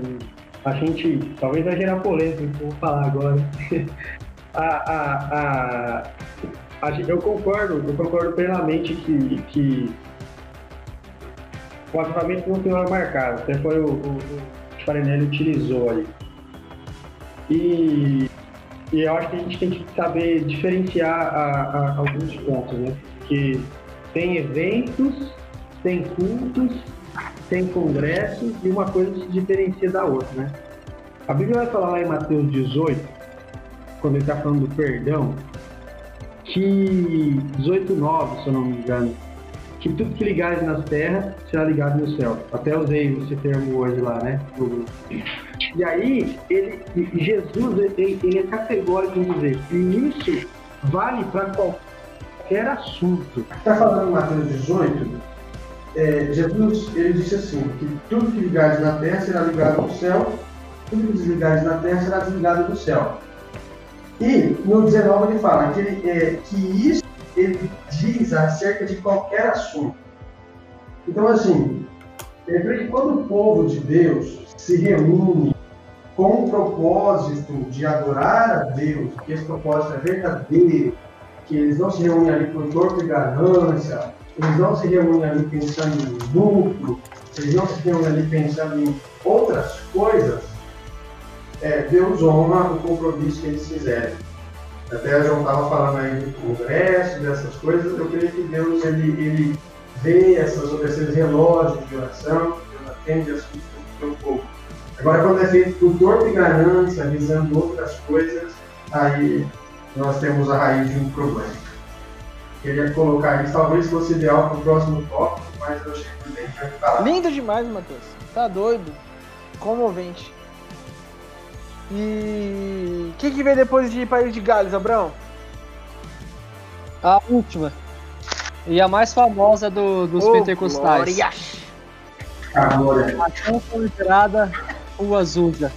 a gente, talvez vai gerar polêmica, vou falar agora. a, a, a, a, eu concordo, eu concordo plenamente que, que o avivamento não tem hora marcada, até foi o, o, o Farinelli utilizou aí. E, e eu acho que a gente tem que saber diferenciar a, a, alguns pontos, né? Que tem eventos, tem cultos, tem congressos e uma coisa se diferencia da outra, né? A Bíblia vai falar lá em Mateus 18, quando ele está falando do perdão, que 18,9, se eu não me engano, que tudo que ligares na terra será ligado no céu. Até usei esse termo hoje lá, né? E aí, ele, Jesus, ele, ele é categórico em dizer que isso vale para qualquer assunto. Está falando em Mateus 18, é, Jesus ele disse assim, que tudo que ligares na terra será ligado no céu, tudo que desligares na terra será desligado do céu. E no 19 ele fala que, é, que isso ele diz acerca de qualquer assunto. Então, assim, lembrei que quando o povo de Deus se reúne com o propósito de adorar a Deus, que esse propósito é verdadeiro, que eles não se reúnem ali por dor e ganância, eles não se reúnem ali pensando em lucro, eles não se reúnem ali pensando em outras coisas, é, Deus honra o compromisso que eles fizeram. Até a João estava falando aí do congresso, dessas coisas, eu creio que Deus ele, ele vê essas, esses relógios de oração, Deus atende as coisas do seu povo. Agora, quando é feito por torpe e ganância, visando outras coisas, aí nós temos a raiz de um problema. Queria colocar isso, talvez fosse ideal para o próximo tópico, mas eu achei bem falar. Lindo demais, Matheus. Tá doido. Comovente. E o que, que veio depois de País de Gales, Abrão? A última. E a mais famosa do, dos oh, pentecostais. Glória. A glória. A tão considerada Rua Azusa.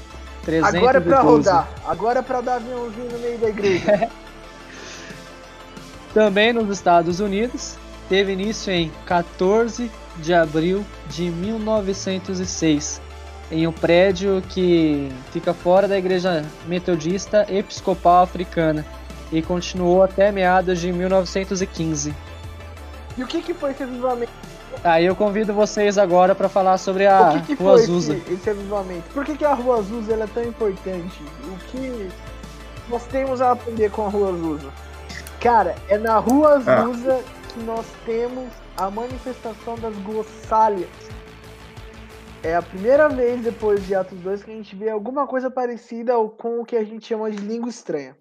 Agora é pra rodar. Agora é pra dar aviãozinho no meio da igreja. Também nos Estados Unidos, teve início em 14 de abril de 1906 em um prédio que fica fora da Igreja Metodista Episcopal Africana e continuou até meados de 1915. E o que, que foi esse avivamento? Aí eu convido vocês agora para falar sobre a o que que Rua foi Azusa. Esse, esse avivamento? Por que, que a Rua Azusa é tão importante? O que nós temos a aprender com a Rua Azusa? Cara, é na Rua ah. Azusa ah. que nós temos a manifestação das glossálias é a primeira vez depois de Atos 2 que a gente vê alguma coisa parecida com o que a gente chama de língua estranha.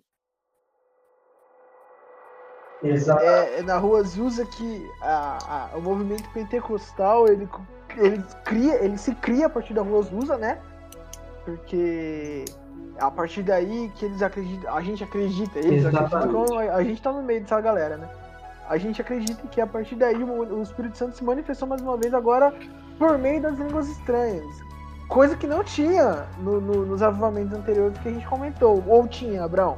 Exato. É, é na rua Azusa que a, a, o movimento pentecostal ele, ele, cria, ele se cria a partir da rua Azusa, né? Porque a partir daí que eles acreditam, a gente acredita, eles Exatamente. acreditam, a gente tá no meio dessa galera, né? A gente acredita que a partir daí o, o Espírito Santo se manifestou mais uma vez agora por meio das línguas estranhas. Coisa que não tinha no, no, nos avivamentos anteriores que a gente comentou. Ou tinha, Abraão?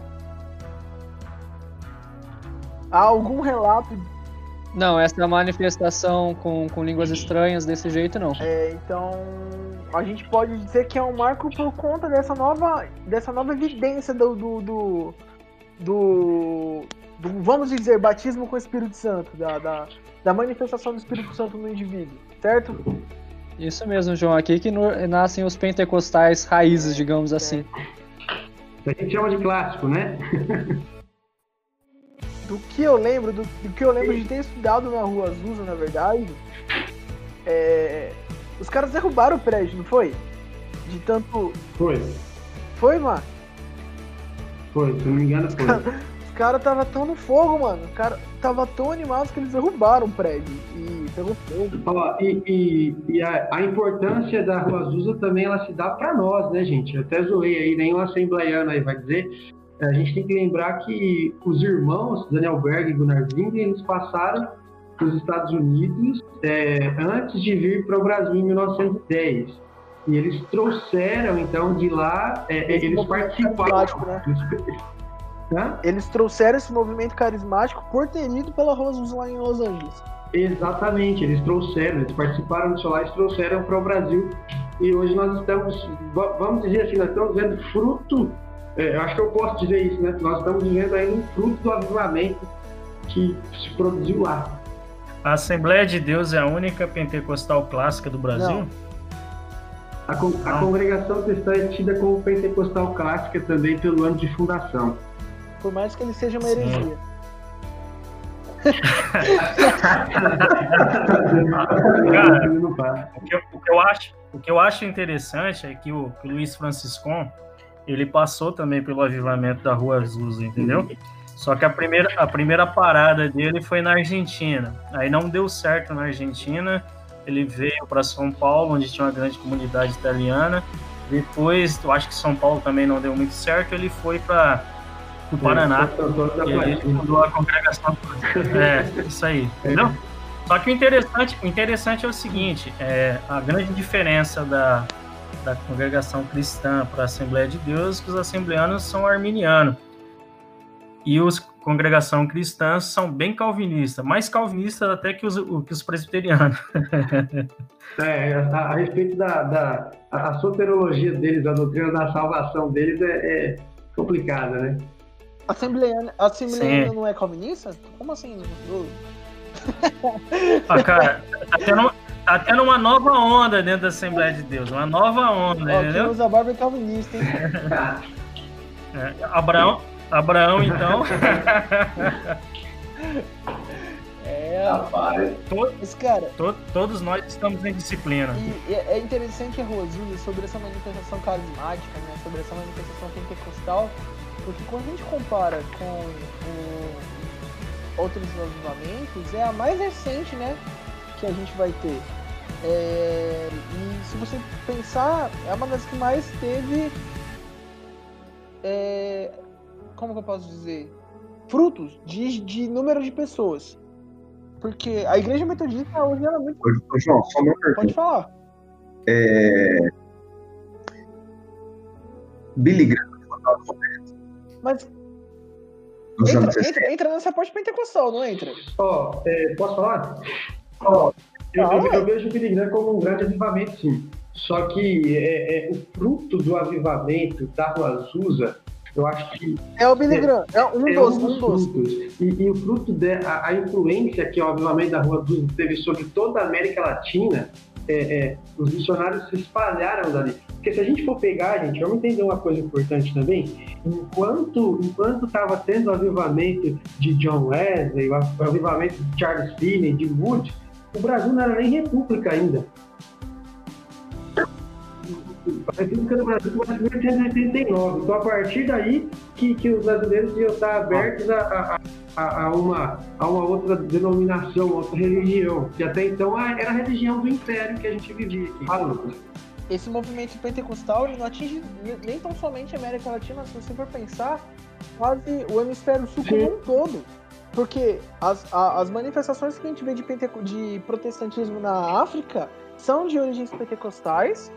Há algum relato? Não, essa manifestação com, com línguas estranhas desse jeito não. É, então a gente pode dizer que é um marco por conta dessa nova, dessa nova evidência do, do, do, do, do vamos dizer, batismo com o Espírito Santo, da, da, da manifestação do Espírito Santo no indivíduo certo? Isso mesmo, João. Aqui que nascem os pentecostais raízes, digamos assim. A gente chama de clássico, né? do que eu lembro, do, do, que eu lembro de ter estudado na Rua Azusa, na verdade, é, os caras derrubaram o prédio, não foi? De tanto. Foi. Foi, mano? Foi, se não me engano, foi. caras tava tão no fogo, mano. Os caras tava tão animados que eles derrubaram o prédio. E pelo fogo. e, e, e a, a, importância da Rua Azusa também ela se dá para nós, né, gente? Eu até zoei aí, nenhum assembleiano aí vai dizer. A gente tem que lembrar que os irmãos, Daniel Berg e Gunnar Zing, eles passaram para os Estados Unidos é, antes de vir para o Brasil em 1910. E eles trouxeram, então, de lá, é, eles participaram. Né? Eles, eles trouxeram esse movimento carismático por ter ido pela Azusa lá em Los Angeles. Exatamente, eles trouxeram, eles participaram do Solar e trouxeram para o Brasil. E hoje nós estamos, vamos dizer assim, nós estamos vendo fruto, é, eu acho que eu posso dizer isso, né? Nós estamos vivendo aí um fruto do avivamento que se produziu lá. A Assembleia de Deus é a única pentecostal clássica do Brasil? Não. A, con a congregação cristã é tida como pentecostal clássica também pelo ano de fundação. Por mais que ele seja uma heresia. Cara, o que, eu, o que, eu, acho, o que eu acho interessante é que o, que o Luiz Franciscon ele passou também pelo avivamento da Rua Azusa, entendeu? Só que a primeira, a primeira parada dele foi na Argentina. Aí não deu certo na Argentina. Ele veio para São Paulo, onde tinha uma grande comunidade italiana. Depois, eu acho que São Paulo também não deu muito certo. Ele foi para o Paraná. E ele fundou a congregação. É, isso aí, entendeu? Só que o interessante, o interessante é o seguinte: é, a grande diferença da, da congregação cristã para a Assembleia de Deus é que os assembleanos são arminianos e os congregação cristã são bem calvinistas, mais calvinistas até que os, que os presbiterianos. é, a, a, respeito da, da a, a soterologia deles, a doutrina da salvação deles é, é complicada, né? Assembleana, Assembleana não é calvinista? Como assim? ah, cara, tá tendo, tá tendo uma nova onda dentro da Assembleia de Deus, uma nova onda, Ó, entendeu? Quem usa barba é calvinista, hein? é, Abraão, Abraão, então. é, rapaz. Todos, cara, to, todos nós estamos em disciplina. E é interessante, Rosílio, sobre essa manifestação carismática, né, sobre essa manifestação pentecostal, porque quando a gente compara com o, outros avivamentos, é a mais recente, né, que a gente vai ter. É, e se você pensar, é uma das que mais teve é, como que eu posso dizer? Frutos de, de número de pessoas. Porque a igreja metodista hoje ela é muito. Ô, João, só uma pergunta. Pode falar. É... Billy Graham Mas. Entra, entra, entra, nessa parte pentecostal, não entra? Ó, oh, é, posso falar? Ó, oh, eu, eu, eu, vejo o Billy Graham como um grande avivamento, sim. Só que é, é, o fruto do avivamento da Rua Azusa eu acho que. É o Billy Graham, é um é dos, um dos. Frutos. E, e, o fruto da a, influência que o avivamento da Rua Azul teve sobre toda a América Latina, é, é, os missionários se espalharam dali. Porque se a gente for pegar, gente, vamos entender uma coisa importante também. Enquanto enquanto estava tendo o avivamento de John Wesley, o avivamento de Charles Finney, de Wood, o Brasil não era nem república ainda. A República do Brasil começa em 1889. Então, a partir daí que, que os brasileiros iam estar abertos a, a, a, uma, a uma outra denominação, outra religião, que até então era a religião do império que a gente vivia aqui. Esse movimento pentecostal ele não atinge nem tão somente a América Latina, se você for pensar, quase o hemisfério sul como um todo. Porque as, as manifestações que a gente vê de, de protestantismo na África são de origens pentecostais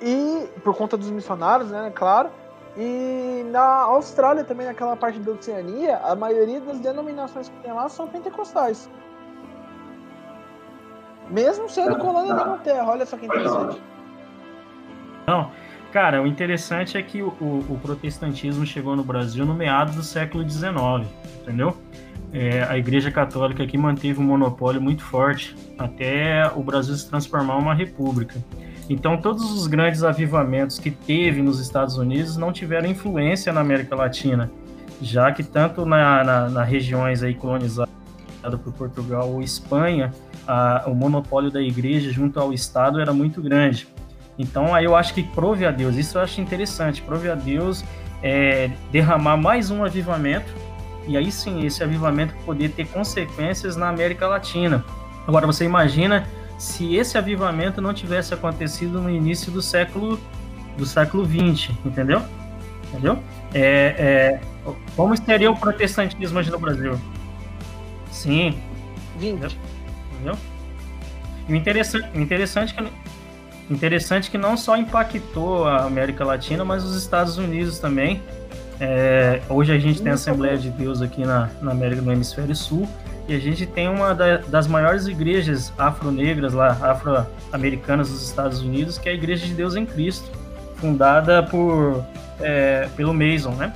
e por conta dos missionários, né, claro. E na Austrália também, naquela parte da Oceania, a maioria das denominações que tem lá são pentecostais. Mesmo sendo colônia da Inglaterra, olha só que interessante. Não, cara, o interessante é que o, o, protestantismo chegou no Brasil no meado do século XIX, entendeu? É, a Igreja Católica aqui manteve um monopólio muito forte até o Brasil se transformar em uma república. Então, todos os grandes avivamentos que teve nos Estados Unidos não tiveram influência na América Latina, já que tanto na, na, na regiões aí colonizadas por Portugal ou Espanha, a, o monopólio da igreja junto ao Estado era muito grande. Então, aí eu acho que prove a Deus, isso eu acho interessante, prove a Deus é, derramar mais um avivamento, e aí sim, esse avivamento poder ter consequências na América Latina. Agora, você imagina se esse avivamento não tivesse acontecido no início do século do século 20, entendeu? Entendeu? É, é, como seria o protestantismo hoje no Brasil? Sim. 20. Entendeu? E o interessante, interessante que interessante que não só impactou a América Latina, mas os Estados Unidos também. É, hoje a gente tem a Assembleia de Deus aqui na, na América do Hemisfério Sul e a gente tem uma da, das maiores igrejas afro-negras lá, afro-americanas dos Estados Unidos, que é a Igreja de Deus em Cristo, fundada por é, pelo Mason, né?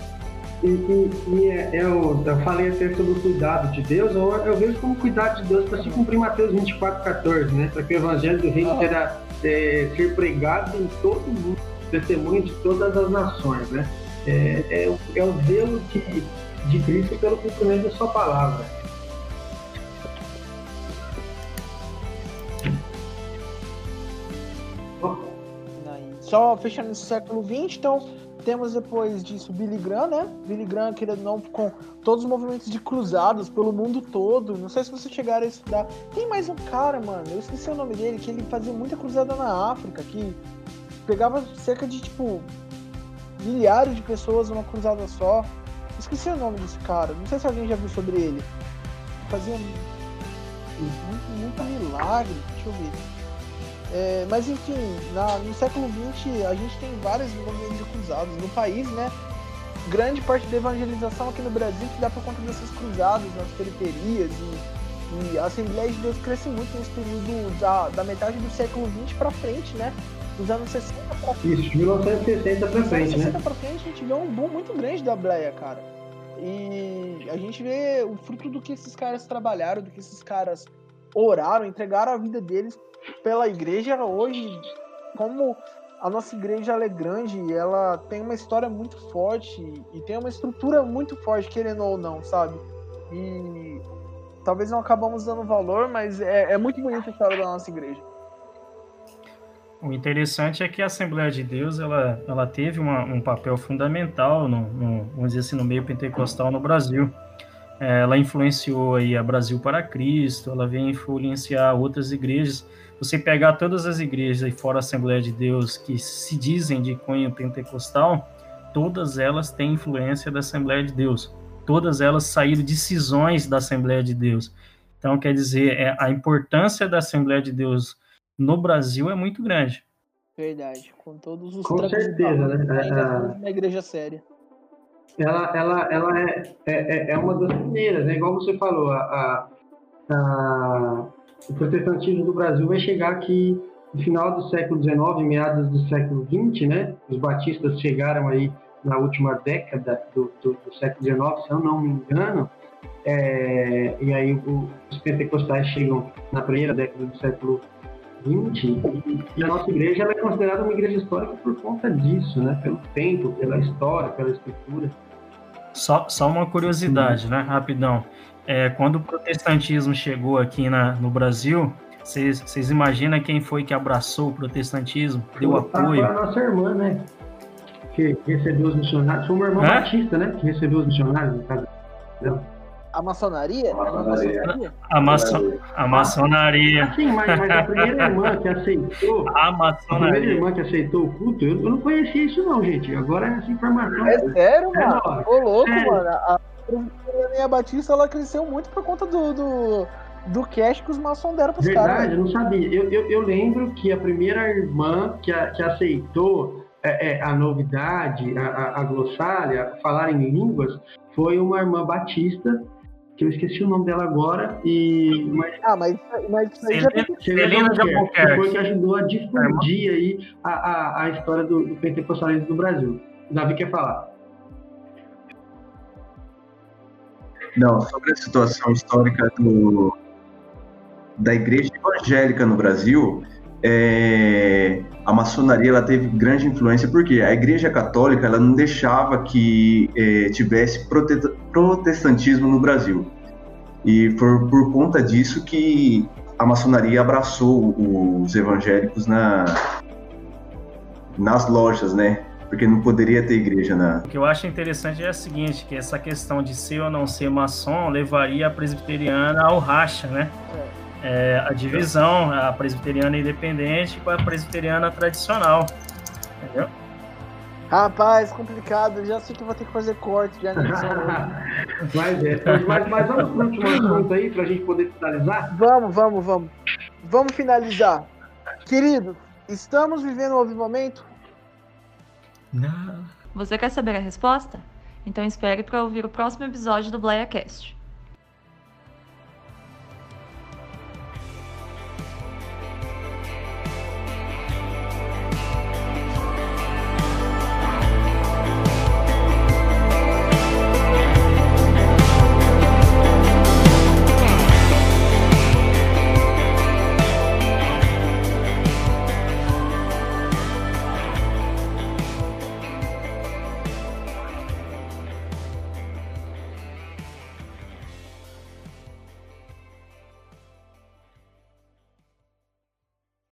E, e, e é, eu, eu, falei até sobre o cuidado de Deus, eu, eu vejo como cuidado de Deus para se cumprir Mateus 24, 14, né? Para que o evangelho do reino será é, ser pregado em todo mundo, testemunho de todas as nações, né? É, é, é o zelo de, de Cristo pelo cumprimento da sua palavra. Só fechando esse século XX, então Temos depois disso Billy Graham, né? Billy Graham, querendo não, com todos os movimentos de cruzados pelo mundo todo. Não sei se vocês chegaram a estudar. Tem mais um cara, mano, eu esqueci o nome dele, que ele fazia muita cruzada na África, que pegava cerca de, tipo, milhares de pessoas numa cruzada só. Esqueci o nome desse cara, não sei se alguém já viu sobre ele. Fazia muito, muito milagre, deixa eu ver. É, mas enfim, na, no século XX a gente tem vários movimentos cruzados no país, né? Grande parte da evangelização aqui no Brasil que dá por conta desses cruzados nas periferias e, e a Assembleia de Deus cresce muito nesse período da, da metade do século XX para frente, né? Dos anos 60 pra frente. Isso, de 1960 para frente, 1960 né? pra frente a gente vê um boom muito grande da Bleia, cara. E a gente vê o fruto do que esses caras trabalharam, do que esses caras oraram, entregaram a vida deles pela igreja hoje, como a nossa igreja é grande, ela tem uma história muito forte e tem uma estrutura muito forte, querendo ou não, sabe? E talvez não acabamos dando valor, mas é, é muito bonita a história da nossa igreja. O interessante é que a Assembleia de Deus ela, ela teve uma, um papel fundamental no, no, vamos dizer assim, no meio pentecostal no Brasil. É, ela influenciou aí a Brasil para Cristo, ela veio influenciar outras igrejas você pegar todas as igrejas aí fora a Assembleia de Deus que se dizem de cunho pentecostal, todas elas têm influência da Assembleia de Deus. Todas elas saíram de cisões da Assembleia de Deus. Então, quer dizer, é, a importância da Assembleia de Deus no Brasil é muito grande. Verdade, com todos os Com certeza, né? Ainda é, uma igreja séria. Ela, ela, ela é, é, é uma das primeiras, né? Igual você falou, a, a, o protestantismo do Brasil vai chegar aqui no final do século XIX, meados do século XX, né? Os batistas chegaram aí na última década do, do, do século XIX, se eu não me engano, é, e aí o, os pentecostais chegam na primeira década do século XX, e, e a nossa igreja é considerada uma igreja histórica por conta disso, né? Pelo tempo, pela história, pela estrutura. Só, só uma curiosidade, né? Rapidão. É, quando o protestantismo chegou aqui na, no Brasil, vocês imaginam quem foi que abraçou o protestantismo, deu apoio? A nossa irmã, né? Que recebeu os missionários. Foi uma irmã Hã? batista, né? Que recebeu os missionários no caso dela. A maçonaria? A maçonaria? A, maço... a maçonaria. Ah, sim, mas, mas, a primeira irmã que aceitou. A maçonaria. A primeira irmã que aceitou o culto, eu, não conhecia isso, não, gente. Agora essa informação. É sério, é mano? Ô, louco, sério. mano. A, a Batista ela cresceu muito por conta do, do, do cash que os maçons deram pros Verdade, caras. Verdade, eu não sabia. Eu, eu, eu, lembro que a primeira irmã que, a, que aceitou é, é, a novidade, a, a, a glossária, falar em línguas, foi uma irmã batista que eu esqueci o nome dela agora, e... Mas, ah, mas, mas isso aí já Celina de Albuquerque, foi que ajudou a difundir aí a, a, a história do, do pentecostalismo do Brasil. Davi quer falar. Não, sobre a situação histórica do, da igreja evangélica no Brasil, é, a maçonaria ela teve grande influência porque a igreja católica ela não deixava que é, tivesse prote protestantismo no Brasil e foi por conta disso que a maçonaria abraçou os evangélicos na, nas lojas, né? porque não poderia ter igreja na. O que eu acho interessante é o seguinte, que essa questão de ser ou não ser maçom levaria a presbiteriana ao racha, né? É, a divisão, a presbiteriana independente com a presbiteriana tradicional, entendeu? Rapaz, complicado, já sei que vou ter que fazer corte já mas, é, mas, mas vamos para o último assunto aí, para a gente poder finalizar? Vamos, vamos, vamos. Vamos finalizar. Querido, estamos vivendo um avivamento? Não. Você quer saber a resposta? Então espere para ouvir o próximo episódio do BlayaCast.